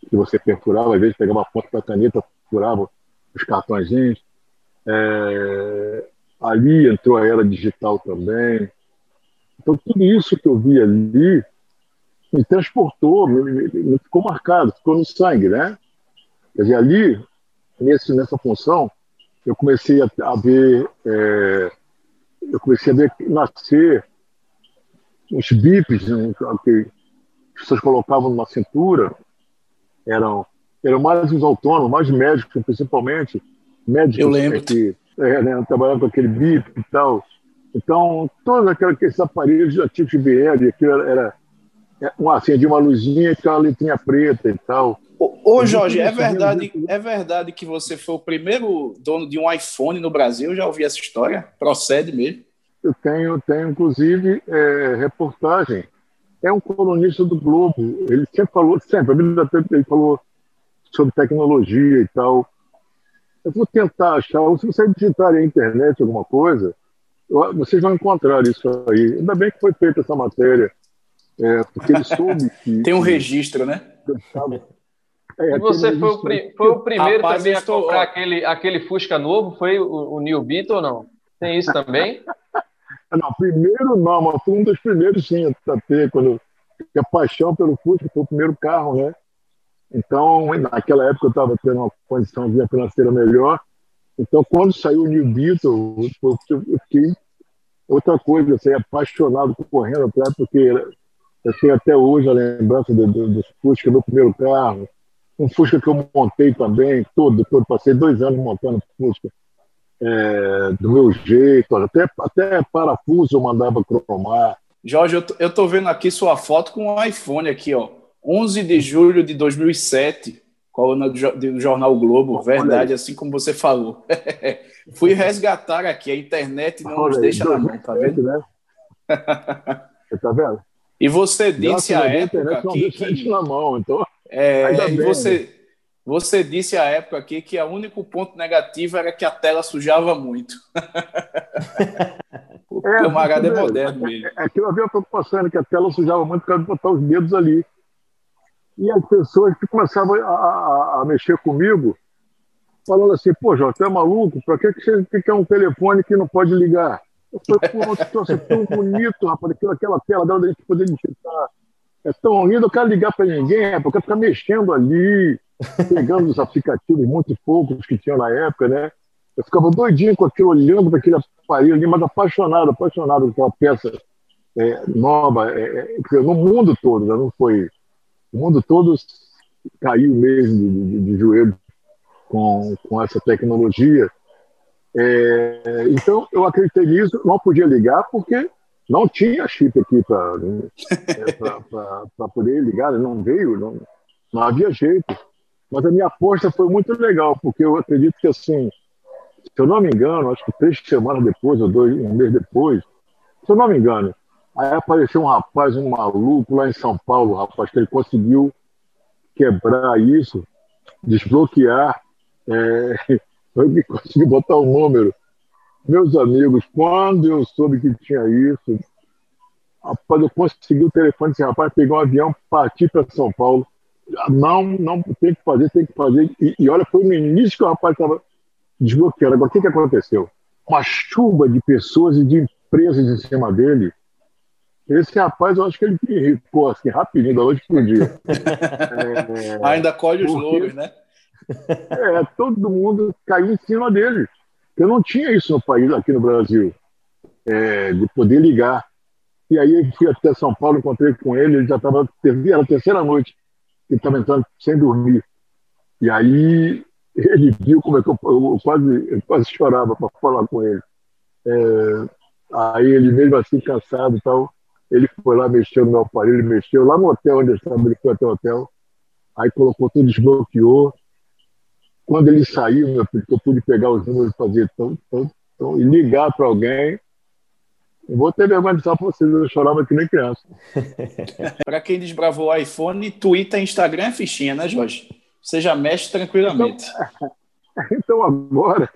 que você perfurava, às vezes pegava a ponta da caneta, furava os cartõezinhos. É, ali entrou a era digital também. Então, tudo isso que eu vi ali me transportou, me, me, me ficou marcado, ficou no sangue, né? Quer dizer, ali, nesse, nessa função, eu comecei a, a ver, é, eu comecei a ver nascer os bips né, que as pessoas colocavam na cintura, eram eram mais os autônomos, mais médicos, principalmente. Médicos Eu lembro. que é, né, trabalhavam com aquele BIP e tal. Então, todos aqueles aparelhos já tinham TBL, aquilo era, era uma, assim, de uma luzinha com uma letrinha preta e tal. Ô, ô Jorge, é verdade, é verdade que você foi o primeiro dono de um iPhone no Brasil? Eu já ouvi essa história? Procede mesmo? Eu tenho, tenho inclusive, é, reportagem. É um colunista do Globo. Ele sempre falou, sempre, a vida ele falou sobre tecnologia e tal. Eu vou tentar achar, se vocês digitarem na internet alguma coisa, vocês vão encontrar isso aí. Ainda bem que foi feita essa matéria, é, porque ele soube que. Tem um registro, né? É, e você foi o, pri foi o, primeiro Rapaz, também a comprar aquele, aquele Fusca novo? Foi o, o New Beetle ou não? Tem isso também? não, primeiro não, mas foi um dos primeiros sim a ter, quando a paixão pelo Fusca foi o primeiro carro, né? Então, naquela época eu estava tendo uma condição financeira melhor. Então, quando saiu o New Beetle, eu fiquei outra coisa, eu saí apaixonado correndo atrás, porque eu tenho até hoje a lembrança do, do, do Fusca, do primeiro carro. Um Fusca que eu montei também, todo, todo. Passei dois anos montando Fusca é, do meu jeito, até, até parafuso eu mandava cromar. Jorge, eu tô, eu tô vendo aqui sua foto com um iPhone aqui, ó. 11 de julho de 2007, coluna do Jornal Globo, verdade, assim como você falou. Fui resgatar aqui, a internet não nos deixa na mão, tá vendo? Né? Você tá vendo? E você disse a época aqui que... na mão, então... É, e você, você disse a época aqui que o único ponto negativo era que a tela sujava muito. o é, camarada é moderno mesmo. É, é que eu havia preocupação que a tela sujava muito por causa de botar os dedos ali. E as pessoas que começavam a, a, a mexer comigo, falando assim, pô, você é maluco? Para que, que você quer um telefone que não pode ligar? Eu pô, nossa, é tão bonito, rapaz, aquilo, aquela tela dela da gente poder digitar. É tão lindo, eu quero ligar para ninguém, é porque ficar mexendo ali, pegando os aplicativos, muitos poucos que tinham na época, né? Eu ficava doidinho com aquilo, olhando para aquele aparelho ali, mas apaixonado, apaixonado com aquela peça é, nova, é, é, no mundo todo, né? não foi o mundo todo caiu mesmo de, de, de joelho com, com essa tecnologia. É, então, eu acreditei nisso, não podia ligar porque não tinha chip aqui para é, poder ligar, não veio, não, não havia jeito. Mas a minha aposta foi muito legal, porque eu acredito que, assim, se eu não me engano, acho que três semanas depois, ou dois, um mês depois, se eu não me engano, Aí apareceu um rapaz, um maluco lá em São Paulo, rapaz, que ele conseguiu quebrar isso, desbloquear, é, ele conseguiu botar o um número. Meus amigos, quando eu soube que tinha isso, rapaz, eu consegui o telefone desse rapaz, peguei um avião, parti para São Paulo. Não, não, tem que fazer, tem que fazer. E, e olha, foi no início que o rapaz estava desbloqueando. Agora, o que, que aconteceu? Uma chuva de pessoas e de empresas em cima dele esse rapaz, eu acho que ele ficou assim, rapidinho, da noite pro dia. é, Ainda colhe os louros, né? É, todo mundo caiu em cima dele. Eu não tinha isso no país, aqui no Brasil, é, de poder ligar. E aí eu fui até São Paulo, encontrei com ele, ele já estava, era a terceira noite, ele estava entrando sem dormir. E aí ele viu como é que eu, eu quase, eu quase chorava para falar com ele. É, aí ele, mesmo assim, cansado e tal, ele foi lá, mexeu no meu aparelho, mexeu lá no hotel onde eu estava, ele foi até o hotel, aí colocou tudo, desbloqueou. Quando ele saiu, meu filho, eu pude pegar os números e fazer tão, tão, tão, e ligar para alguém. Eu vou ter vergonha de falar para vocês, eu chorava que nem criança. para quem desbravou o iPhone, Twitter, Instagram é fichinha, né, Jorge? Você já mexe tranquilamente. Então, então agora,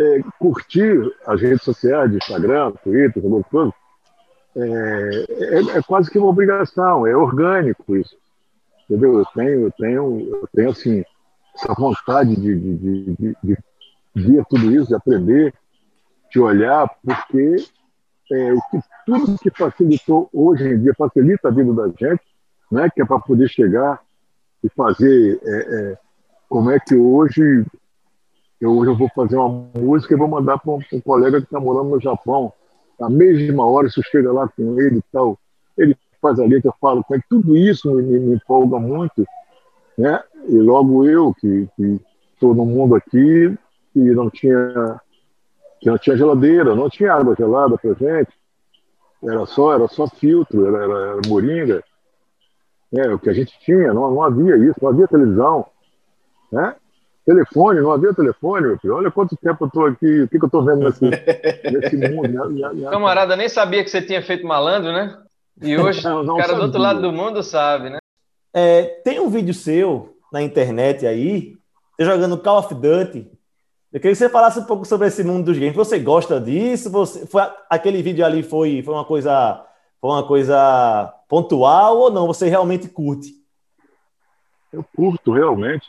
é, curtir as redes sociais, Instagram, Twitter, coisa, é, é, é, quase que uma obrigação, é orgânico isso. Entendeu? Eu tenho, eu tenho, eu tenho assim, essa vontade de, de, de, de ver tudo isso, de aprender, de olhar, porque é, o que, tudo que facilitou hoje em dia, facilita a vida da gente, né, que é para poder chegar e fazer é, é, como é que hoje eu, hoje eu vou fazer uma música e vou mandar para um, um, colega que está morando no Japão. Na mesma hora, se chega lá com ele e tal, ele faz a letra, eu falo com ele, tudo isso me, me, me empolga muito. Né? E logo eu, que estou no mundo aqui, que não tinha, que não tinha geladeira, não tinha água gelada para gente, era só, era só filtro, era, era, era moringa. É, o que a gente tinha, não, não havia isso, não havia televisão. Né? Telefone, não havia telefone, meu filho. Olha quanto tempo eu estou aqui, o que, que eu estou vendo nesse, nesse mundo. Minha, minha, minha... Camarada nem sabia que você tinha feito malandro, né? E hoje não, não o cara sabia. do outro lado do mundo sabe, né? É, tem um vídeo seu na internet aí, jogando Call of Duty. Eu queria que você falasse um pouco sobre esse mundo dos games. Você gosta disso? Você, foi, aquele vídeo ali foi, foi uma coisa foi uma coisa pontual ou não? Você realmente curte? Eu curto realmente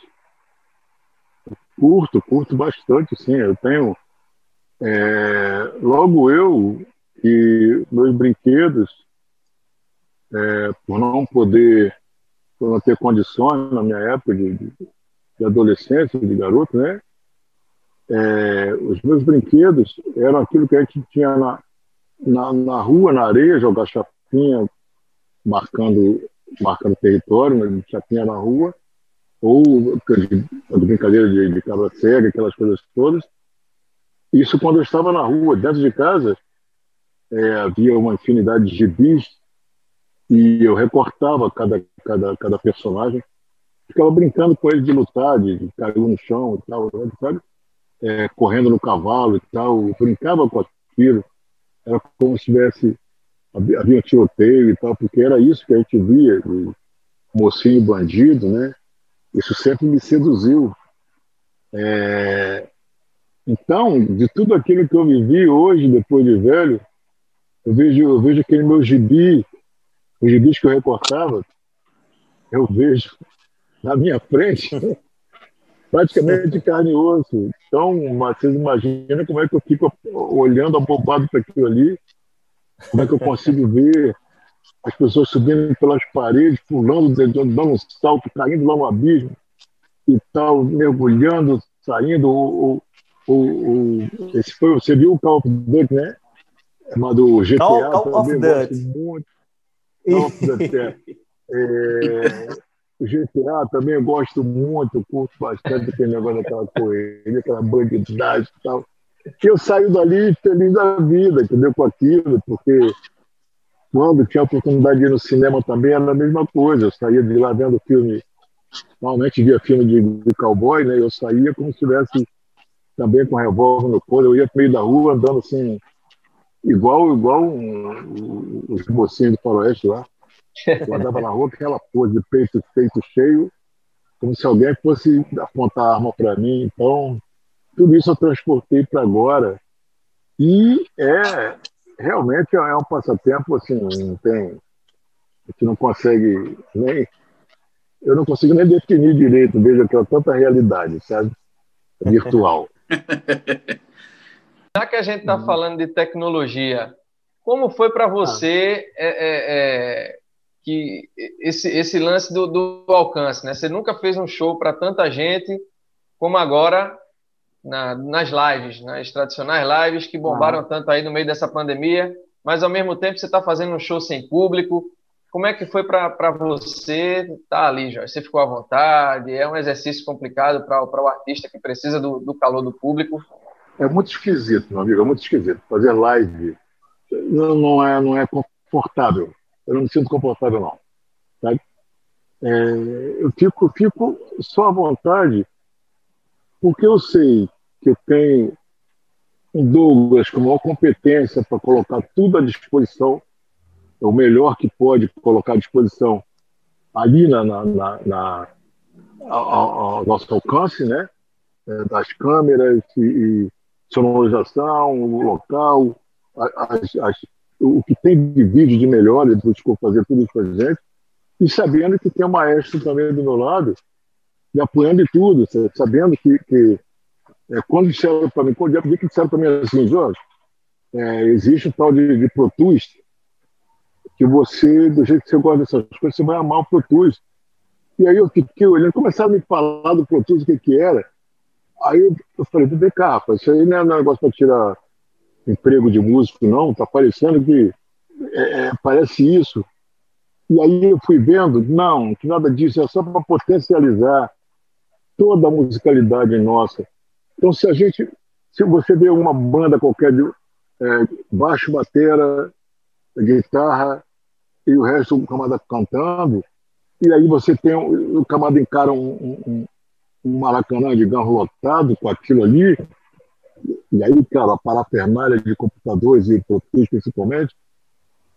Curto, curto bastante, sim. Eu tenho. É, logo eu e meus brinquedos, é, por não poder, por não ter condições na minha época de, de, adolescência, de garoto, né? É, os meus brinquedos eram aquilo que a gente tinha na, na, na rua, na areia, jogar chapinha, marcando, marcando território, né? chapinha na rua ou brincadeira de, de cabra cega, aquelas coisas todas. Isso quando eu estava na rua, dentro de casa, é, havia uma infinidade de gibis e eu recortava cada, cada, cada personagem, ficava brincando com ele de lutar, de, cair no chão e tal, sabe? É, correndo no cavalo e tal, brincava com aquilo, era como se tivesse havia um tiroteio e tal, porque era isso que a gente via, mocinho bandido, né? Isso sempre me seduziu. É... Então, de tudo aquilo que eu vivi hoje, depois de velho, eu vejo, eu vejo aquele meu gibi, os gibis que eu recortava, eu vejo na minha frente, praticamente de carne e osso. Então, vocês imaginam como é que eu fico olhando abobado para aquilo ali, como é que eu consigo ver as pessoas subindo pelas paredes, pulando, dando um salto, caindo lá no abismo e tal, mergulhando, saindo. O, o, o, esse foi, você viu o Call of Duty, né? Chamado GTA. Call, Call of Duty. Muito. Of Duty. É. o GTA também eu gosto muito, curto bastante aquele negócio daquela corrida, aquela bandidagem e tal. E eu saio dali feliz da vida, entendeu? Com aquilo, porque quando tinha a oportunidade de ir no cinema também, era a mesma coisa. Eu saía de lá vendo filme, normalmente via filme de, de cowboy, né? Eu saía como se estivesse também com revólver no colo. Eu ia pro meio da rua andando assim, igual, igual um, os mocinhos do faroeste lá. Eu andava na rua aquela pose peito, peito cheio, como se alguém fosse apontar a arma para mim. Então, tudo isso eu transportei para agora. E é, realmente é um passatempo assim, não tem. A gente não consegue nem. Eu não consigo nem definir direito, veja que é tanta realidade, sabe? Virtual. Já que a gente está uhum. falando de tecnologia, como foi para você ah. é, é, que esse, esse lance do, do, alcance? Né? Você nunca fez um show para tanta gente como agora na, nas lives, nas tradicionais lives que bombaram ah. tanto aí no meio dessa pandemia, mas ao mesmo tempo você está fazendo um show sem público. Como é que foi para você estar tá ali, Jorge? Você ficou à vontade? É um exercício complicado para o artista que precisa do, do calor do público? É muito esquisito, meu amigo, é muito esquisito. Fazer live não, não, é, não é confortável. Eu não me sinto confortável, não. Sabe? É, eu fico, fico só à vontade porque eu sei que eu tenho um Douglas com maior competência para colocar tudo à disposição, é o melhor que pode colocar à disposição ali na, na, na, na ao, ao, nosso alcance, né? É, das câmeras e, e sonorização, o local, as, as, o que tem de vídeo de melhor, ele buscou fazer tudo isso para a gente, e sabendo que tem o maestro também do meu lado, me apoiando em tudo, sabendo que, que é, quando disseram para mim, quando dia que disseram para mim assim, Jorge, é, existe um tal de, de Pro que você, do jeito que você gosta dessas coisas, você vai amar o Pro. E aí eu fiquei olhando, começaram a me falar do Pro o que que era. Aí eu, falei, vem cá, rapaz, isso aí não é um negócio para tirar emprego de músico, não, tá parecendo que é, é, parece isso. E aí eu fui vendo, não, que nada disso, é só para potencializar toda a musicalidade nossa. Então, se a gente, se você vê uma banda qualquer de é, baixo, batera, guitarra e o resto o camada cantando, e aí você tem o camada encara um, um, um maracanã de garro lotado com aquilo ali, e aí, cara, a parafernália de computadores e produtos principalmente,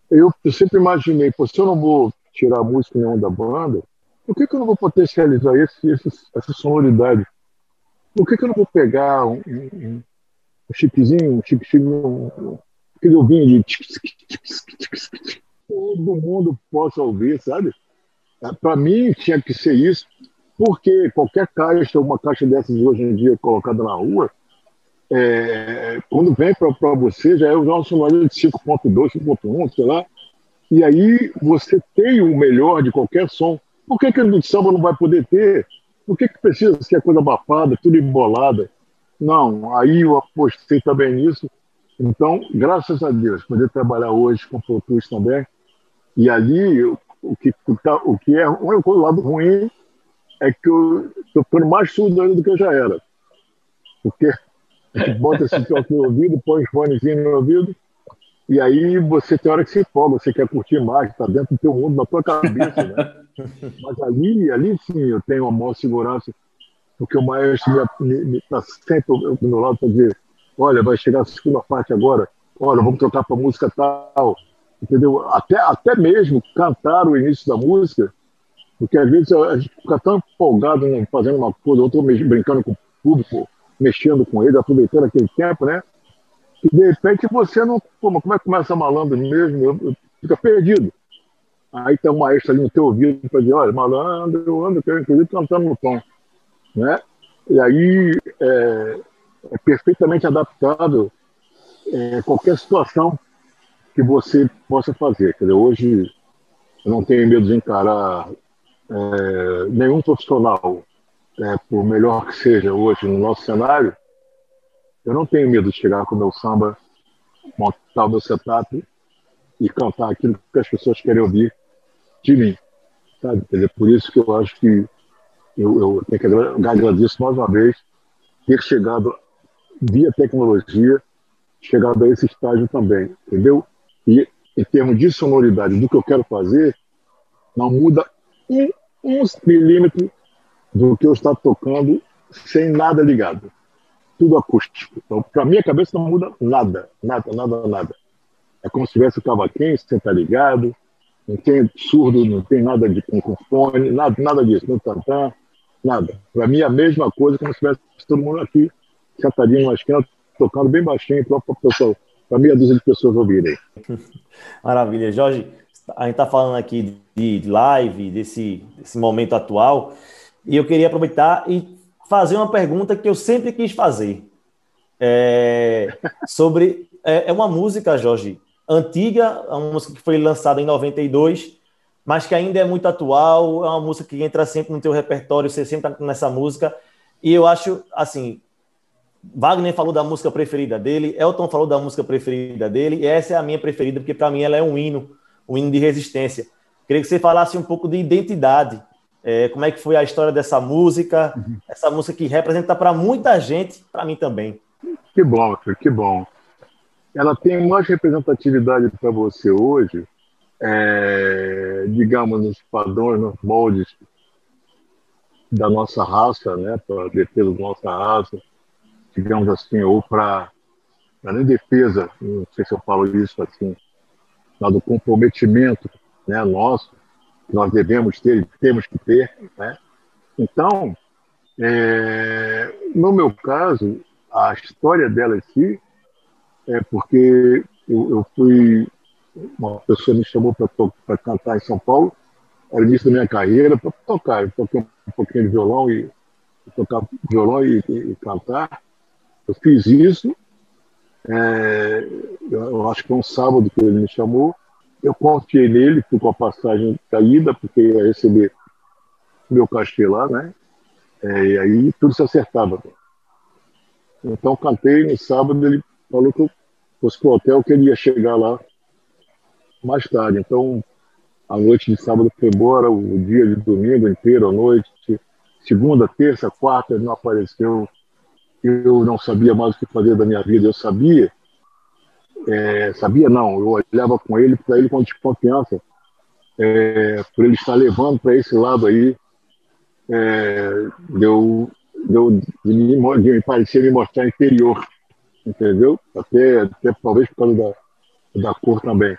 eu, sempre imaginei, pô, se eu não vou tirar a música nenhuma da banda, por que, que eu não vou potencializar esse, esse, essa sonoridade? Por que, que eu não vou pegar um, um, um chipzinho, um chipzinho, um, aquele ouvinho de todo mundo possa ouvir, sabe? É, Para mim tinha que ser isso, porque qualquer caixa, uma caixa dessas hoje em dia colocada na rua, é, quando vem para você já é o nosso sonoridade de 5.2, 5.1, sei lá, e aí você tem o melhor de qualquer som. Por que aquele do samba não vai poder ter? Por que, que precisa ser coisa abafada, tudo embolada? Não, aí eu apostei também nisso. Então, graças a Deus, poder trabalhar hoje com Tools também. E ali, o que, o que é o lado ruim é que eu estou ficando mais surdo ainda do que eu já era. Porque bota esse troço no ouvido, põe os fonezinhos no ouvido, e aí você tem hora que se empolga, você quer curtir mais, está dentro do teu mundo, na tua cabeça, né? Mas ali, ali sim eu tenho uma maior segurança, porque o maestro está sempre do meu lado para dizer, olha, vai chegar a segunda parte agora, olha, vamos trocar para música tal, entendeu? Até, até mesmo cantar o início da música, porque às vezes a gente fica tão empolgado né, fazendo uma coisa, outro brincando com o público, mexendo com ele, aproveitando aquele tempo, né? E de repente você não. Como, como é que começa malandro mesmo? Fica perdido. Aí tem um maestro ali no teu ouvido para dizer: olha, malandro, eu ando, eu, inclusive cantando no tom. Né? E aí é, é perfeitamente adaptável é, qualquer situação que você possa fazer. Quer dizer, hoje eu não tenho medo de encarar é, nenhum profissional é, por melhor que seja hoje no nosso cenário, eu não tenho medo de chegar com o meu samba, montar o meu setup e cantar aquilo que as pessoas querem ouvir de mim. Sabe? Quer dizer, por isso que eu acho que eu, eu que agradecer mais uma vez ter chegado via tecnologia, chegado a esse estágio também, entendeu? E em termos de sonoridade do que eu quero fazer, não muda um, um milímetro do que eu estar tocando sem nada ligado. Tudo acústico. Então, para minha cabeça não muda nada, nada, nada, nada. É como se tivesse o cavaquinho sem estar ligado, não tem surdo, não tem nada de fone, nada, nada disso, não tantã, nada. Para mim é a mesma coisa como se tivesse todo mundo aqui sentadinho numa esquina, tocando bem baixinho para meia dúzia de pessoas ouvirem. Maravilha, Jorge. A gente está falando aqui de live, desse, desse momento atual. E eu queria aproveitar e fazer uma pergunta que eu sempre quis fazer. É, sobre. É, é, uma música, Jorge, antiga, é uma música que foi lançada em 92, mas que ainda é muito atual. É uma música que entra sempre no teu repertório, você sempre está nessa música. E eu acho, assim, Wagner falou da música preferida dele, Elton falou da música preferida dele, e essa é a minha preferida, porque para mim ela é um hino, um hino de resistência. Queria que você falasse um pouco de identidade. É, como é que foi a história dessa música, uhum. essa música que representa para muita gente, para mim também. Que bom, que bom. Ela tem mais representatividade para você hoje, é, digamos, nos padrões, nos moldes da nossa raça, né, para defesa da nossa raça, digamos assim, ou para nem defesa, não sei se eu falo isso assim, mas do comprometimento né, nosso, que nós devemos ter, temos que ter. Né? Então, é, no meu caso, a história dela em si é porque eu, eu fui, uma pessoa me chamou para cantar em São Paulo, era início da minha carreira, para tocar. Eu toquei um pouquinho de violão e tocar violão e, e, e cantar. Eu fiz isso. É, eu acho que foi um sábado que ele me chamou. Eu confiei nele, fui com a passagem caída, porque ia receber meu cachê lá, né? É, e aí tudo se acertava. Então cantei no sábado, ele falou que eu fosse pro hotel, que ele ia chegar lá mais tarde. Então a noite de sábado foi embora, o dia de domingo inteiro, a noite, segunda, terça, quarta, ele não apareceu. Eu não sabia mais o que fazer da minha vida. Eu sabia, é, sabia não, eu olhava com ele, para ele com desconfiança, é, por ele estar levando para esse lado aí, é, deu, deu de, me, de me parecer me mostrar inferior, entendeu? Até, até talvez por causa da, da cor também.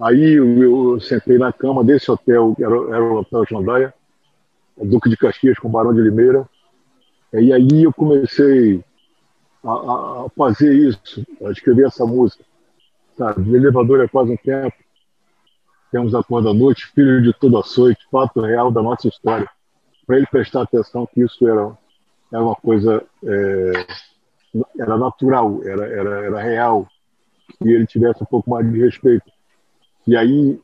Aí eu, sentei na cama desse hotel, era, era o Hotel Jandaia, Duque de Caxias com Barão de Limeira. E aí eu comecei a, a, fazer isso, a escrever essa música. Sabe? O elevador é quase um tempo. Temos a cor da noite, filho de todo açoite, fato real da nossa história. Para ele prestar atenção que isso era, era uma coisa, é, era natural, era, era, era real, que ele tivesse um pouco mais de respeito. E aí,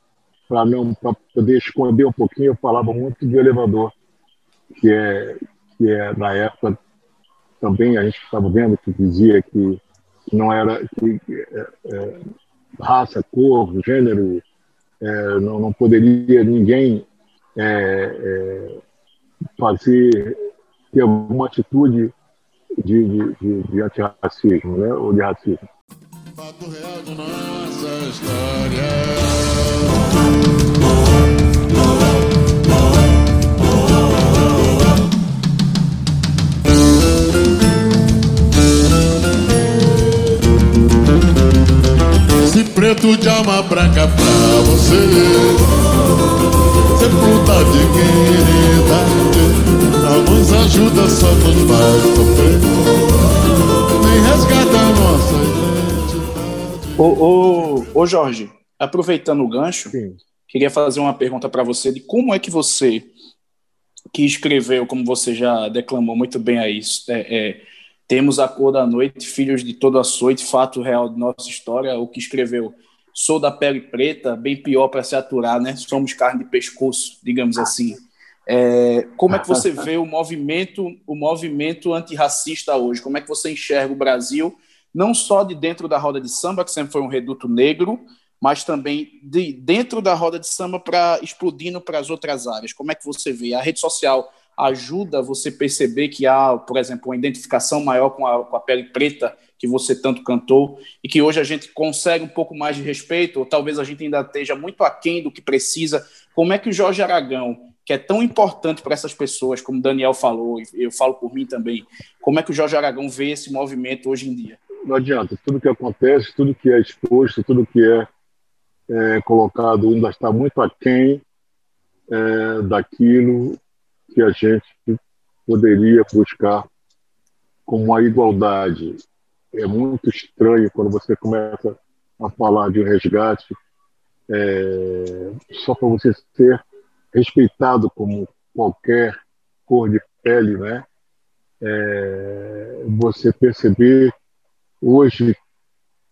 para não poder esconder um pouquinho, eu falava muito de elevador, que é que é na época também a gente estava vendo que dizia que não era que é, é, raça, cor, gênero, é, não, não poderia ninguém é, é, fazer ter alguma atitude de, de, de, de antirracismo, né, ou de racismo. Fato real da nossa história. Se preto de alma branca pra você. Sepulta dignidade Alguns ajuda, só nos faz sofrer. Nem resgata a nossa Ô, ô, ô Jorge, aproveitando o gancho, Sim. queria fazer uma pergunta para você de como é que você, que escreveu, como você já declamou muito bem aí, é, é, temos a cor da noite, filhos de todo açoite, fato real de nossa história, o que escreveu Sou da pele preta, bem pior para se aturar, né? Somos carne de pescoço, digamos assim. É, como é que você vê o movimento, o movimento antirracista hoje? Como é que você enxerga o Brasil não só de dentro da roda de samba, que sempre foi um reduto negro, mas também de dentro da roda de samba para explodindo para as outras áreas. Como é que você vê? A rede social ajuda você perceber que há, por exemplo, uma identificação maior com a, com a pele preta que você tanto cantou e que hoje a gente consegue um pouco mais de respeito, ou talvez a gente ainda esteja muito aquém do que precisa. Como é que o Jorge Aragão, que é tão importante para essas pessoas, como o Daniel falou, e eu falo por mim também, como é que o Jorge Aragão vê esse movimento hoje em dia? não adianta. Tudo que acontece, tudo que é exposto, tudo que é, é colocado ainda está muito aquém é, daquilo que a gente poderia buscar como a igualdade. É muito estranho quando você começa a falar de um resgate é, só para você ser respeitado como qualquer cor de pele, né? É, você perceber hoje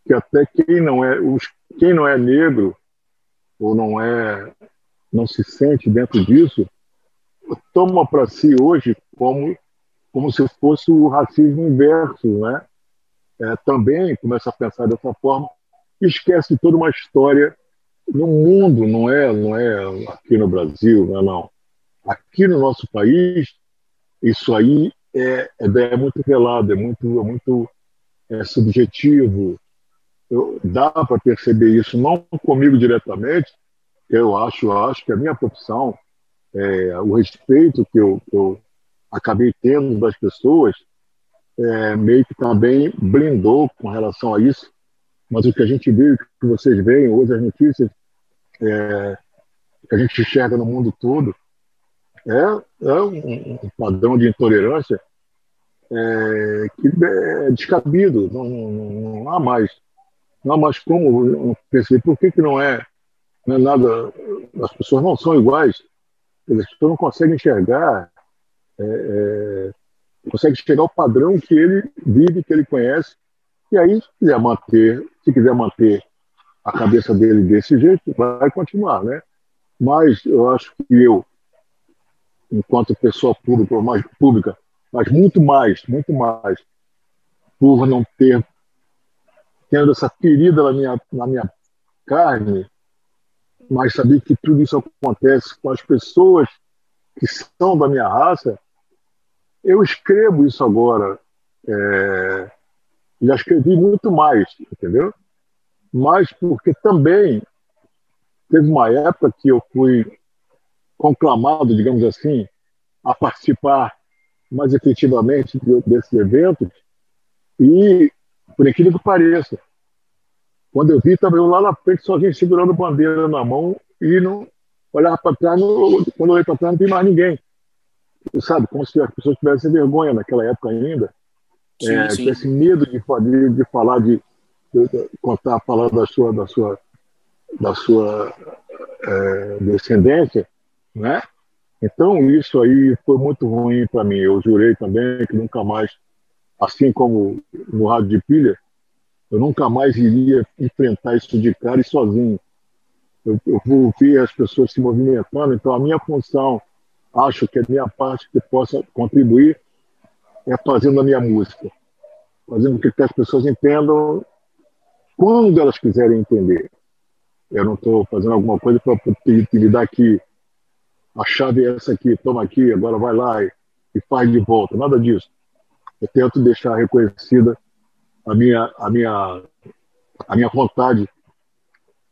que até quem não é os, quem não é negro ou não é não se sente dentro disso toma para si hoje como como se fosse o racismo inverso, né? É, também começa a pensar dessa forma e esquece toda uma história no mundo, não é, não é aqui no Brasil, não é não. Aqui no nosso país, isso aí é, é, é muito velado, é muito, é muito é, subjetivo. Eu, dá para perceber isso, não comigo diretamente, eu acho, eu acho que a minha profissão, é, o respeito que eu, eu acabei tendo das pessoas, é, meio que também blindou com relação a isso. Mas o que a gente vê, o que vocês veem hoje, as notícias é, que a gente enxerga no mundo todo, é, é um, um, padrão de intolerância é, que é descabido, não, não, não, há mais. Não há mais como perceber por que, que não é, não é nada. As pessoas não são iguais, as pessoas não conseguem enxergar é, é, consegue chegar ao padrão que ele vive, que ele conhece, e aí, se quiser manter, se quiser manter a cabeça dele desse jeito, vai continuar, né? Mas eu acho que eu, enquanto pessoa pública, mais pública, mas muito mais, muito mais, por não ter tendo essa ferida na minha, na minha carne, mas saber que tudo isso acontece com as pessoas que são da minha raça, eu escrevo isso agora. É, já escrevi muito mais, entendeu? Mas porque também teve uma época que eu fui conclamado, digamos assim, a participar mais efetivamente desses eventos e, por incrível que pareça, quando eu vi, estava eu lá na frente, sozinho, segurando bandeira na mão e não olhava para trás, não, quando eu olhei para trás não tem mais ninguém sabe, como se as pessoas tivessem vergonha naquela época ainda, sim, é, sim. tivesse medo de, de, de falar, de, de, de, contar, falar da sua, da sua, da sua é, descendência, né? Então isso aí foi muito ruim para mim. Eu jurei também que nunca mais, assim como no rádio de pilha, eu nunca mais iria enfrentar isso de cara e sozinho. Eu, eu vou ver as pessoas se movimentando, então a minha função acho que a minha parte que possa contribuir é fazendo a minha música, fazendo com que as pessoas entendam quando elas quiserem entender. Eu não estou fazendo alguma coisa para lhe dar aqui a chave é essa aqui, toma aqui, agora vai lá e, e faz de volta, nada disso. Eu tento deixar reconhecida a minha, a minha, a minha vontade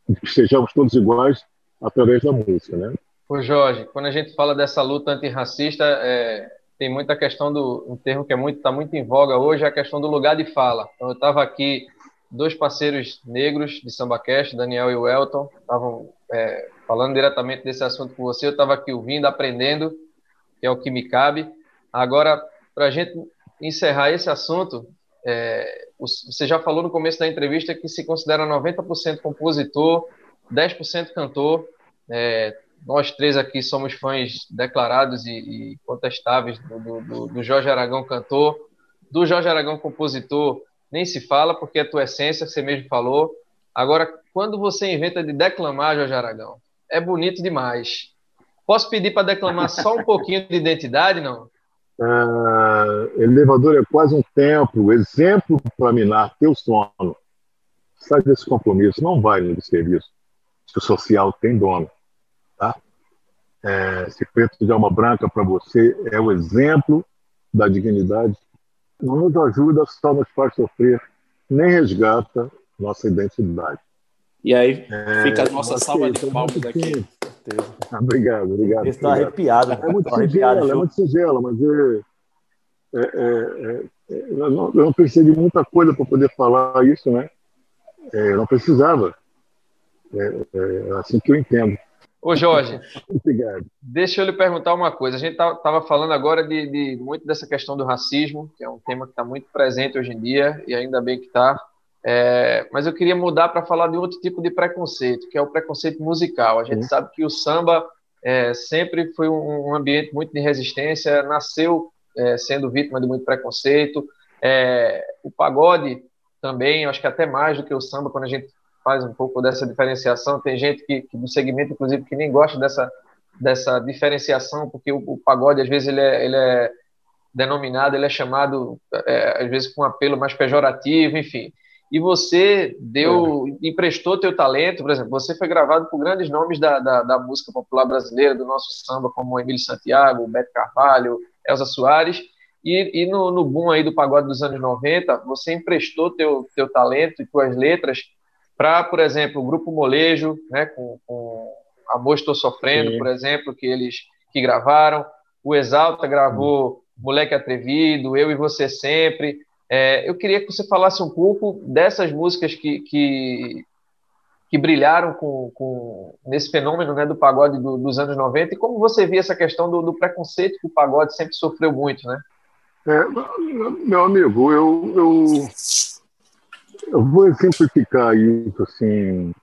de que sejamos todos iguais através da música, né? Ô Jorge, quando a gente fala dessa luta antirracista, é, tem muita questão do um termo que é muito está muito em voga hoje, é a questão do lugar de fala. Então eu estava aqui dois parceiros negros de SambaCast, Daniel e o Elton, estavam é, falando diretamente desse assunto com você. Eu estava aqui ouvindo, aprendendo, que é o que me cabe. Agora, para a gente encerrar esse assunto, é, você já falou no começo da entrevista que se considera 90% compositor, 10% cantor. É, nós três aqui somos fãs declarados e, e contestáveis do, do, do, Jorge Aragão cantor, do Jorge Aragão compositor, nem se fala, porque é tua essência, você mesmo falou. Agora, quando você inventa de declamar, Jorge Aragão, é bonito demais. Posso pedir para declamar só um pouquinho de identidade, não? Uh, elevador é quase um templo, exemplo para minar teu sono. Sai desse compromisso, não vai no serviço. Se o social tem dono. Tá? É, esse preto de alma branca para você é o exemplo da dignidade. Não nos ajuda, só nos faz sofrer, nem resgata nossa identidade. E aí é, fica a nossa salva de palmas aqui. Obrigado, obrigado. Está arrepiado. É muito singela, é muito singela, mas é, é, é, é eu, não, eu não pensei de muita coisa para poder falar isso, né? eu não precisava. é assim que eu entendo. Ô Jorge, Obrigado. deixa eu lhe perguntar uma coisa. A gente estava tá, falando agora de, de, muito dessa questão do racismo, que é um tema que está muito presente hoje em dia, e ainda bem que está. É, mas eu queria mudar para falar de outro tipo de preconceito, que é o preconceito musical. A gente Sim. sabe que o samba é, sempre foi um, um, ambiente muito de resistência, nasceu é, sendo vítima de muito preconceito. É, o pagode também, acho que até mais do que o samba, quando a gente faz um pouco dessa diferenciação. Tem gente que, que do segmento, inclusive, que nem gosta dessa, dessa diferenciação, porque o, o pagode, às vezes, ele é, ele é denominado, ele é chamado, é, às vezes, com um apelo mais pejorativo, enfim. E você deu, é. emprestou teu talento, por exemplo, você foi gravado por grandes nomes da, da, da música popular brasileira, do nosso samba, como Emílio Santiago, Beto Carvalho, Elza Soares, e, e no, no, boom aí do pagode dos anos 90, você emprestou teu, teu talento e tuas letras para, por exemplo, o Grupo Molejo, né, com, com Amor Estou Sofrendo, Sim. por exemplo, que eles que gravaram, o Exalta gravou Moleque Atrevido, Eu e Você Sempre. É, eu queria que você falasse um pouco dessas músicas que, que, que brilharam com, com, nesse fenômeno né, do pagode do, dos anos 90 e como você via essa questão do, do, preconceito que o pagode sempre sofreu muito, né? É, meu amigo, eu, eu, eu vou exemplificar isso assim,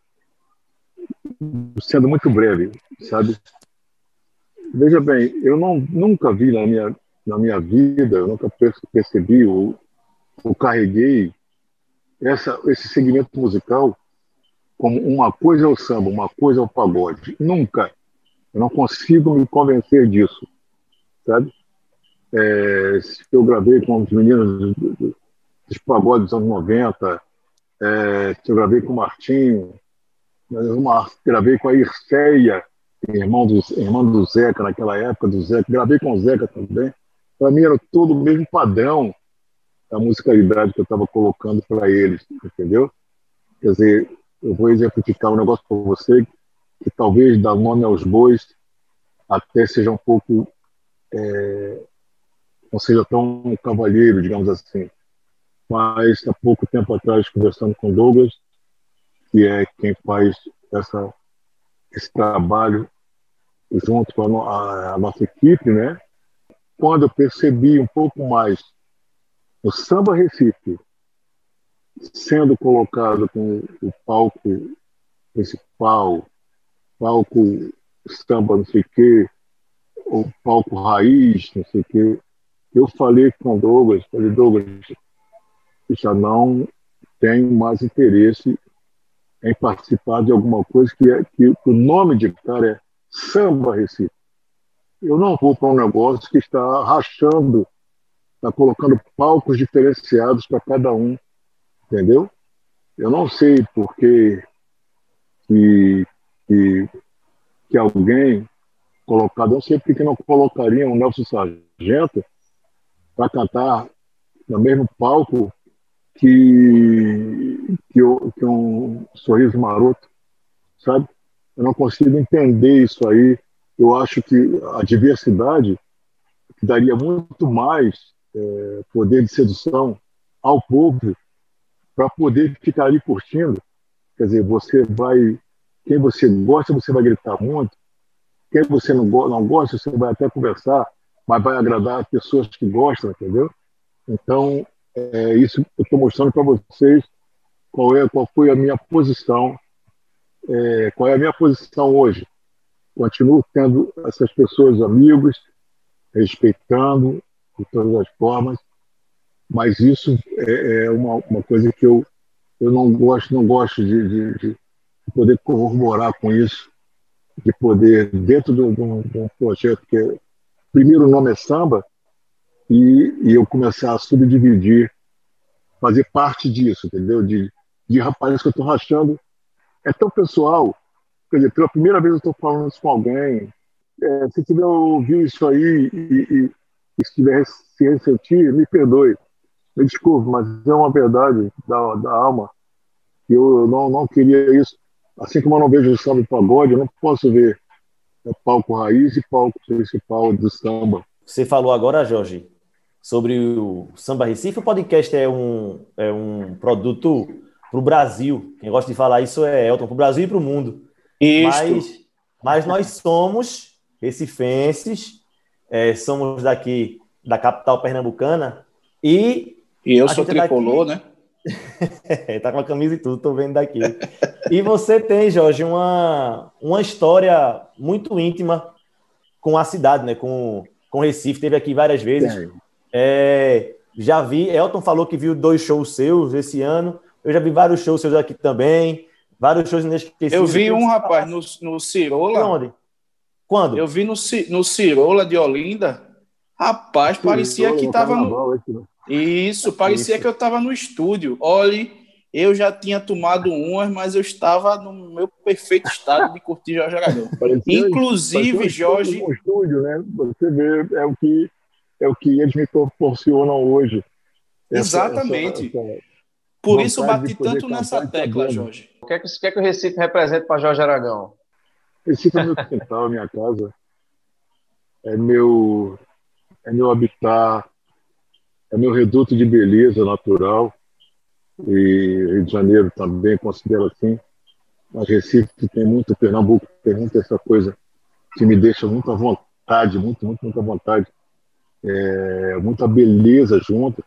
sendo muito breve, sabe? Veja bem, eu não, nunca vi na minha, na minha vida, eu nunca percebi ou, ou carreguei essa, esse segmento musical como uma coisa é o samba, uma coisa é o pagode. Nunca. Eu não consigo me convencer disso, sabe? É, eu gravei com os meninos dos pagodes dos anos 90, é, eu gravei com o Martinho, gravei com a Irceia, irmão do, irmão do Zeca naquela época, do Zeca, gravei com o Zeca também. Para mim era todo o mesmo padrão da musicalidade que eu estava colocando para eles, entendeu? Quer dizer, eu vou exemplificar um negócio para você que talvez dar nome aos bois até seja um pouco é, não seja tão cavalheiro, digamos assim. Mas há pouco tempo atrás, conversando com Douglas, que é quem faz essa esse trabalho junto com a, a, nossa equipe, né? Quando eu percebi um pouco mais o samba Recife sendo colocado com o palco principal, palco samba não sei o quê, o palco raiz, não sei o quê, eu falei com o Douglas, falei, Douglas, já não tenho mais interesse em participar de alguma coisa que, é, que o nome de cara é Samba Recife. Eu não vou para um negócio que está rachando, está colocando palcos diferenciados para cada um, entendeu? Eu não sei por que, que, que, alguém colocado, não sei por que não colocaria um Nelson Sargento para cantar no mesmo palco que, que, que um sorriso maroto, sabe? Eu não consigo entender isso aí. Eu acho que a diversidade daria muito mais é, poder de sedução ao povo para poder ficar ali curtindo. Quer dizer, você vai. Quem você gosta, você vai gritar muito. Quem você não, não gosta, você vai até conversar, mas vai agradar as pessoas que gostam, entendeu? Então, é isso eu estou mostrando para vocês qual é qual foi a minha posição é, qual é a minha posição hoje continuo tendo essas pessoas amigos respeitando de todas as formas mas isso é, é uma, uma coisa que eu eu não gosto não gosto de, de, de poder corroborar com isso de poder dentro de um, de um projeto que é, primeiro o nome é samba e, e eu começar a subdividir, fazer parte disso, entendeu? De, de que eu estou rachando. É tão pessoal. Quer dizer, pela primeira vez eu estou falando isso com alguém. É, se tiver ouvido isso aí e, e, e se tiver se ressentir, me perdoe. Me desculpe, mas é uma verdade da, da alma. Eu não, não queria isso. Assim como eu não vejo o samba de pagode, eu não posso ver é, palco raiz e palco principal do samba. Você falou agora, Jorge, sobre o Samba Recife. O podcast é um, é um produto para o Brasil. Quem gosta de falar isso é Elton, para o Brasil e para o mundo. Mas, mas nós somos recifenses, é, somos daqui da capital pernambucana e. E eu sou tricolor, daqui... né? tá com a camisa e tudo, tô vendo daqui. e você tem, Jorge, uma, uma história muito íntima com a cidade, né? Com, com Recife, teve aqui várias vezes. É. É, já vi, Elton falou que viu dois shows seus esse ano. Eu já vi vários shows seus aqui também. Vários shows inesquecíveis. Eu vi um, rapaz, no, no Cirola. Onde? Quando? Eu vi no, no Cirola de Olinda. Rapaz, parecia que tava no... Né? Isso, parecia Isso. que eu estava no estúdio. Olhe, eu já tinha tomado umas, mas eu estava no meu perfeito estado de curtir Jorge Aragão. Parecia- Inclusive, parecia um Jorge- estúdio, Um estúdio, né? Você vê, é o que, é o que eles me proporcionam hoje. Exatamente. essa- essa- Por vontade isso bati tanto nessa tá tecla. Jorge. O que é que, o que, é que o Recife representa para Jorge Aragão? Esse é meu quintal, minha casa. É meu, é meu habitat, é meu reduto de beleza natural. E Rio de Janeiro também considero assim. Mas Recife tem muito, Pernambuco tem muito essa coisa que me deixa muito à vontade, muito, muito, à vontade. É, muita beleza junto,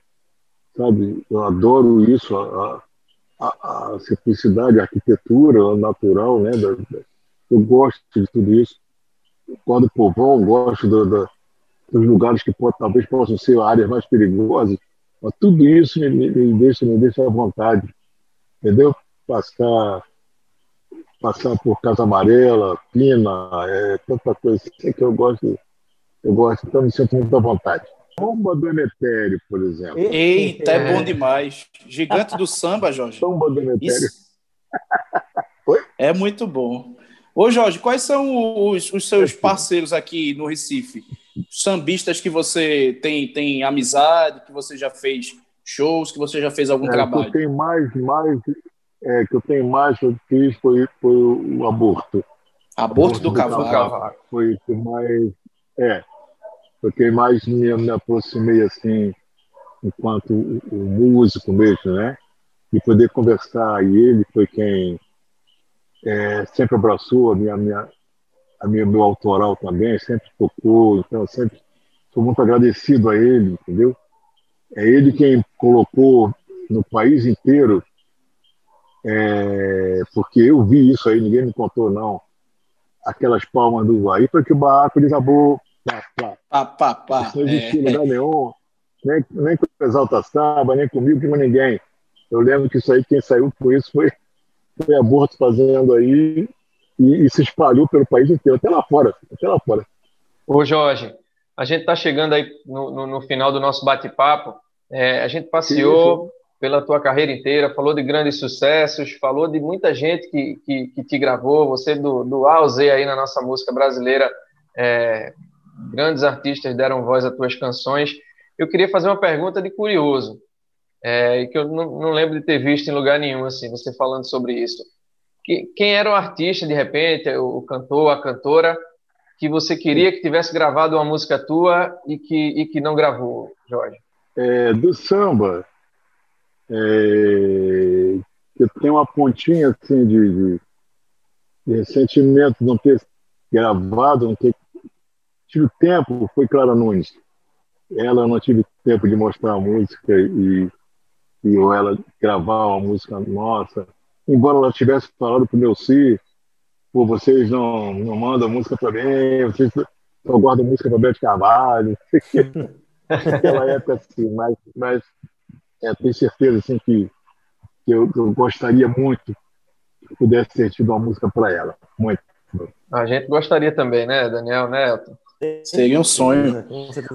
sabe? Eu adoro isso, a, a, a simplicidade, a arquitetura natural, né? Eu gosto de tudo isso. Gosto do povão, gosto do- do- dos lugares que pode- talvez possam ser áreas mais perigosas. Mas tudo isso me, me- deixa, me deixa à vontade. Entendeu? Passar, passar por Casa Amarela, Pina, é, tanta coisa assim que eu gosto. Eu gosto, então me sinto muito à vontade. Bomba do Emetério, por exemplo. Eita, é bom demais. Gigante do samba, Jorge. Bomba do Emetério. Isso é muito bom. Ô, Jorge, quais são os, os seus parceiros aqui no Recife? Sambistas que você tem, tem amizade, que você já fez shows, que você já fez algum É, o que trabalho? eu tenho mais, mais, é, que eu tenho mais que eu fiz foi, foi o aborto. Aborto do do Cavalo. Cavalo. Foi o que mais, é, foi que mais me, me aproximei assim, enquanto o, o músico mesmo, né? De poder conversar. E ele foi quem é, sempre abraçou a minha, minha, a minha, meu autoral também, sempre tocou. Então, eu sempre sou muito agradecido a ele, entendeu? É ele quem colocou no país inteiro, é, porque eu vi isso aí, ninguém me contou, não. Aquelas palmas do aí foi que o barraco desabou. Pá, pá. Pá, pá, pá. Não existia É. lugar nenhum, nem, nem com o Exalta Samba, nem comigo, nem com ninguém. Eu lembro que isso aí, quem saiu com isso foi, foi Aborto fazendo aí e, e se espalhou pelo país inteiro, até lá fora, até lá fora. Ô Jorge, a gente está chegando aí no, no- no final do nosso bate-papo. É, a gente passeou pela tua carreira inteira, falou de grandes sucessos, falou de muita gente que, que, que te gravou, você do, do A ao Z aí na nossa música brasileira, é, grandes artistas deram voz às tuas canções. Eu queria fazer uma pergunta de curioso, é, que eu não, não lembro de ter visto em lugar nenhum, assim, você falando sobre isso. Que- quem era o artista, de repente, o, o cantor, a cantora, que você queria que tivesse gravado uma música tua e que, e que não gravou, Jorge? É, do samba, é, eu tenho uma pontinha assim de, de, de ressentimento de não ter gravado, não ter tive tempo, foi Clara Nunes. Ela não tive tempo de mostrar a música e, e ou ela gravar uma música nossa. Embora ela tivesse falado pro meu si, pô, vocês não, não mandam música para mim, vocês só guardam música para Beto Carvalho. Naquela época, assim, mas, mas é, tenho certeza assim, que, que eu, eu gostaria muito que pudesse ter tido uma música para ela. Muito. A gente gostaria também, né, Daniel, né, Elton? Seria um sonho.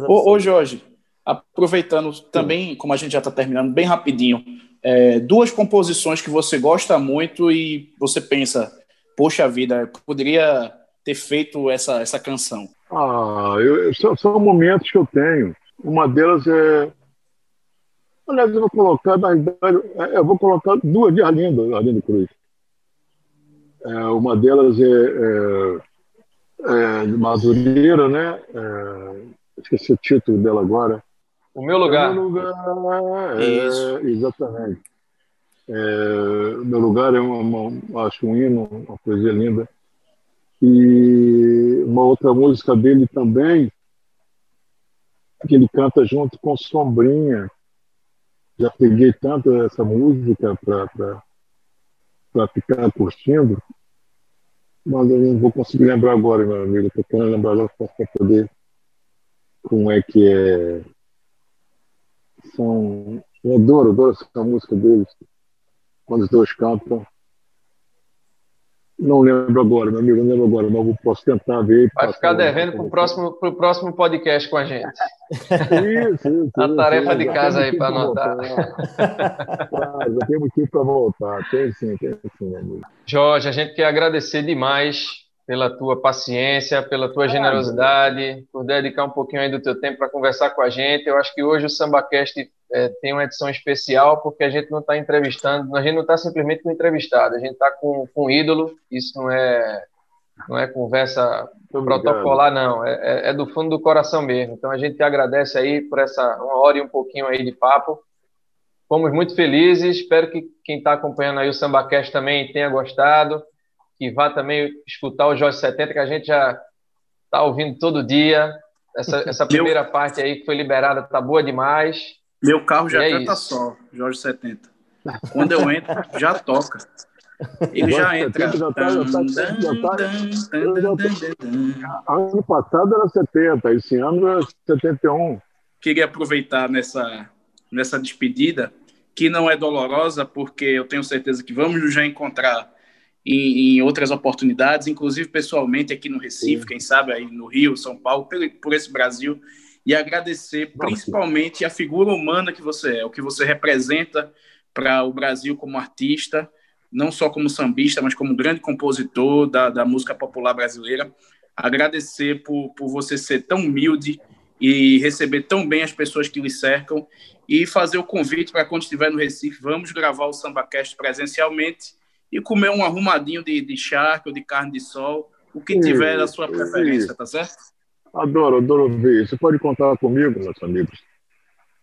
Ô. Jorge, aproveitando também, como a gente já está terminando, bem rapidinho, é, duas composições que você gosta muito e você pensa, poxa vida, poderia ter feito essa, essa canção. Ah, eu, são, são momentos que eu tenho. Uma delas é. Aliás, eu vou colocar, na verdade, eu vou colocar duas de Arlindo, Arlindo Cruz. É, uma delas é, é, é Madureira, né? É, esqueci o título dela agora. O meu lugar. Meu lugar, é, Isso. Exatamente. É, meu lugar é uma, uma- acho um hino, uma poesia linda. E uma outra música dele também, que ele canta junto com Sombrinha. Já peguei tanto essa música para ficar curtindo, mas eu não vou conseguir lembrar agora, meu amigo. Estou querendo lembrar agora para poder como é que é são. Eu adoro, adoro essa música deles. Quando os dois cantam. Não lembro agora, meu amigo, não lembro agora, mas eu posso tentar ver. Vai ficar devendo para o próximo, pro próximo podcast com a gente. Isso, isso. A tarefa isso. de casa aí para anotar. Claro, já tem motivo para voltar. Tem sim, tem sim, amigo. Jorge, a gente quer agradecer demais pela tua paciência, pela tua generosidade, por dedicar um pouquinho aí do teu tempo para conversar com a gente. Eu acho que hoje o SambaCast é, tem uma edição especial porque a gente não está entrevistando, a gente não está simplesmente com entrevistado, a gente está com, com um ídolo. Isso não é não é conversa protocolar, não. É, é- é do fundo do coração mesmo. Então a gente te agradece aí por essa uma hora e um pouquinho aí de papo. Fomos muito felizes. Espero que quem está acompanhando aí o SambaCast também tenha gostado. Que vá também escutar o Jorge 70, que a gente já está ouvindo todo dia. Essa, essa primeira parte aí que foi liberada tá boa demais. Meu carro já é canta isso. só, Jorge 70. Quando eu entro, já toca. Ele já entra. 70 já já já Ano passado era 70, esse ano é 71. Queria aproveitar nessa, nessa despedida, que não é dolorosa, porque eu tenho certeza que vamos nos já encontrar em, em outras oportunidades, inclusive pessoalmente aqui no Recife, quem sabe aí no Rio, São Paulo, por, por esse Brasil, e agradecer principalmente a figura humana que você é, o que você representa para o Brasil como artista, não só como sambista, mas como grande compositor da, da música popular brasileira. Agradecer por, por você ser tão humilde e receber tão bem as pessoas que lhe cercam. E fazer o convite para quando estiver no Recife, vamos gravar o SambaCast presencialmente e comer um arrumadinho de, de charque ou de carne de sol, o que tiver da sua preferência, isso. tá certo? Adoro, adoro ver. Você pode contar comigo, meus amigos.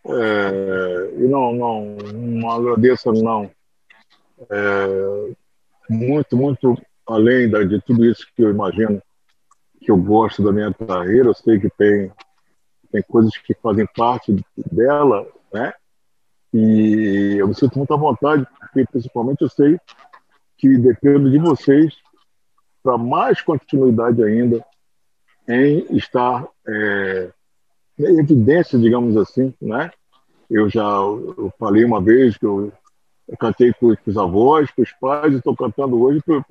É, e não, não, não agradeço, não. É, muito, muito além da- de tudo isso que eu imagino que eu gosto da minha carreira, eu sei que tem, tem coisas que fazem parte dela, né? E eu me sinto muito à vontade, porque principalmente eu sei que dependo de vocês para mais continuidade ainda em estar é, em evidência, digamos assim, né? Eu já eu falei uma vez que eu, eu cantei com, os avós, com os pais, e estou cantando hoje para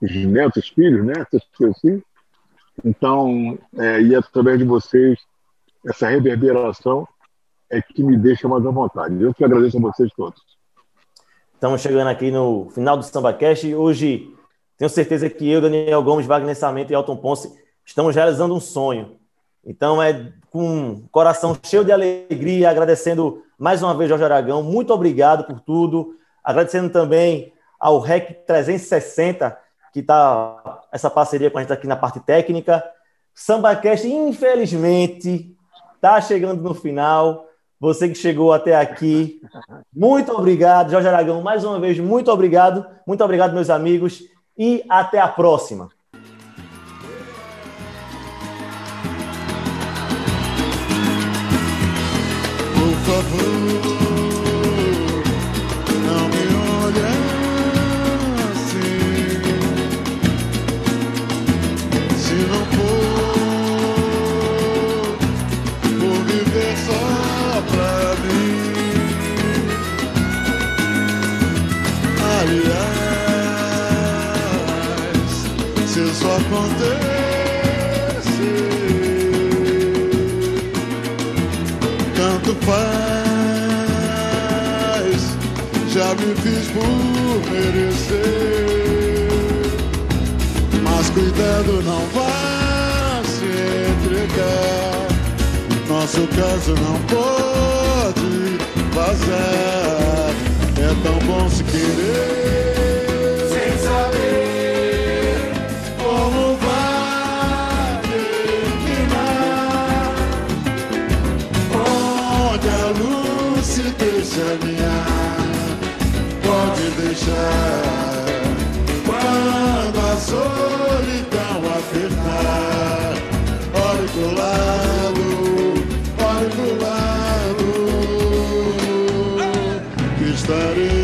os netos, filhos, né? Assim. Então, é, e através de vocês, essa reverberação é que me deixa mais à vontade. Eu que agradeço a vocês todos. Estamos chegando aqui no final do SambaCast. Hoje, tenho certeza que eu, Daniel Gomes, Wagner Samento e Elton Ponce estamos realizando um sonho. Então, é com o coração cheio de alegria, agradecendo mais uma vez Jorge Aragão. Muito obrigado por tudo. Agradecendo também ao REC 360, que está essa parceria com a gente aqui na parte técnica. SambaCast, infelizmente, está chegando no final. Você que chegou até aqui, muito obrigado, Jorge Aragão, mais uma vez, muito obrigado. Muito obrigado, meus amigos, e até a próxima. Por favor, faz, já me fiz por merecer. Mas cuidado, não vá se entregar. Nosso caso não pode vazar. É tão bom se querer. caminhar, pode deixar. Quando a solidão apertar, olhe pro lado, olhe pro lado, que estarei.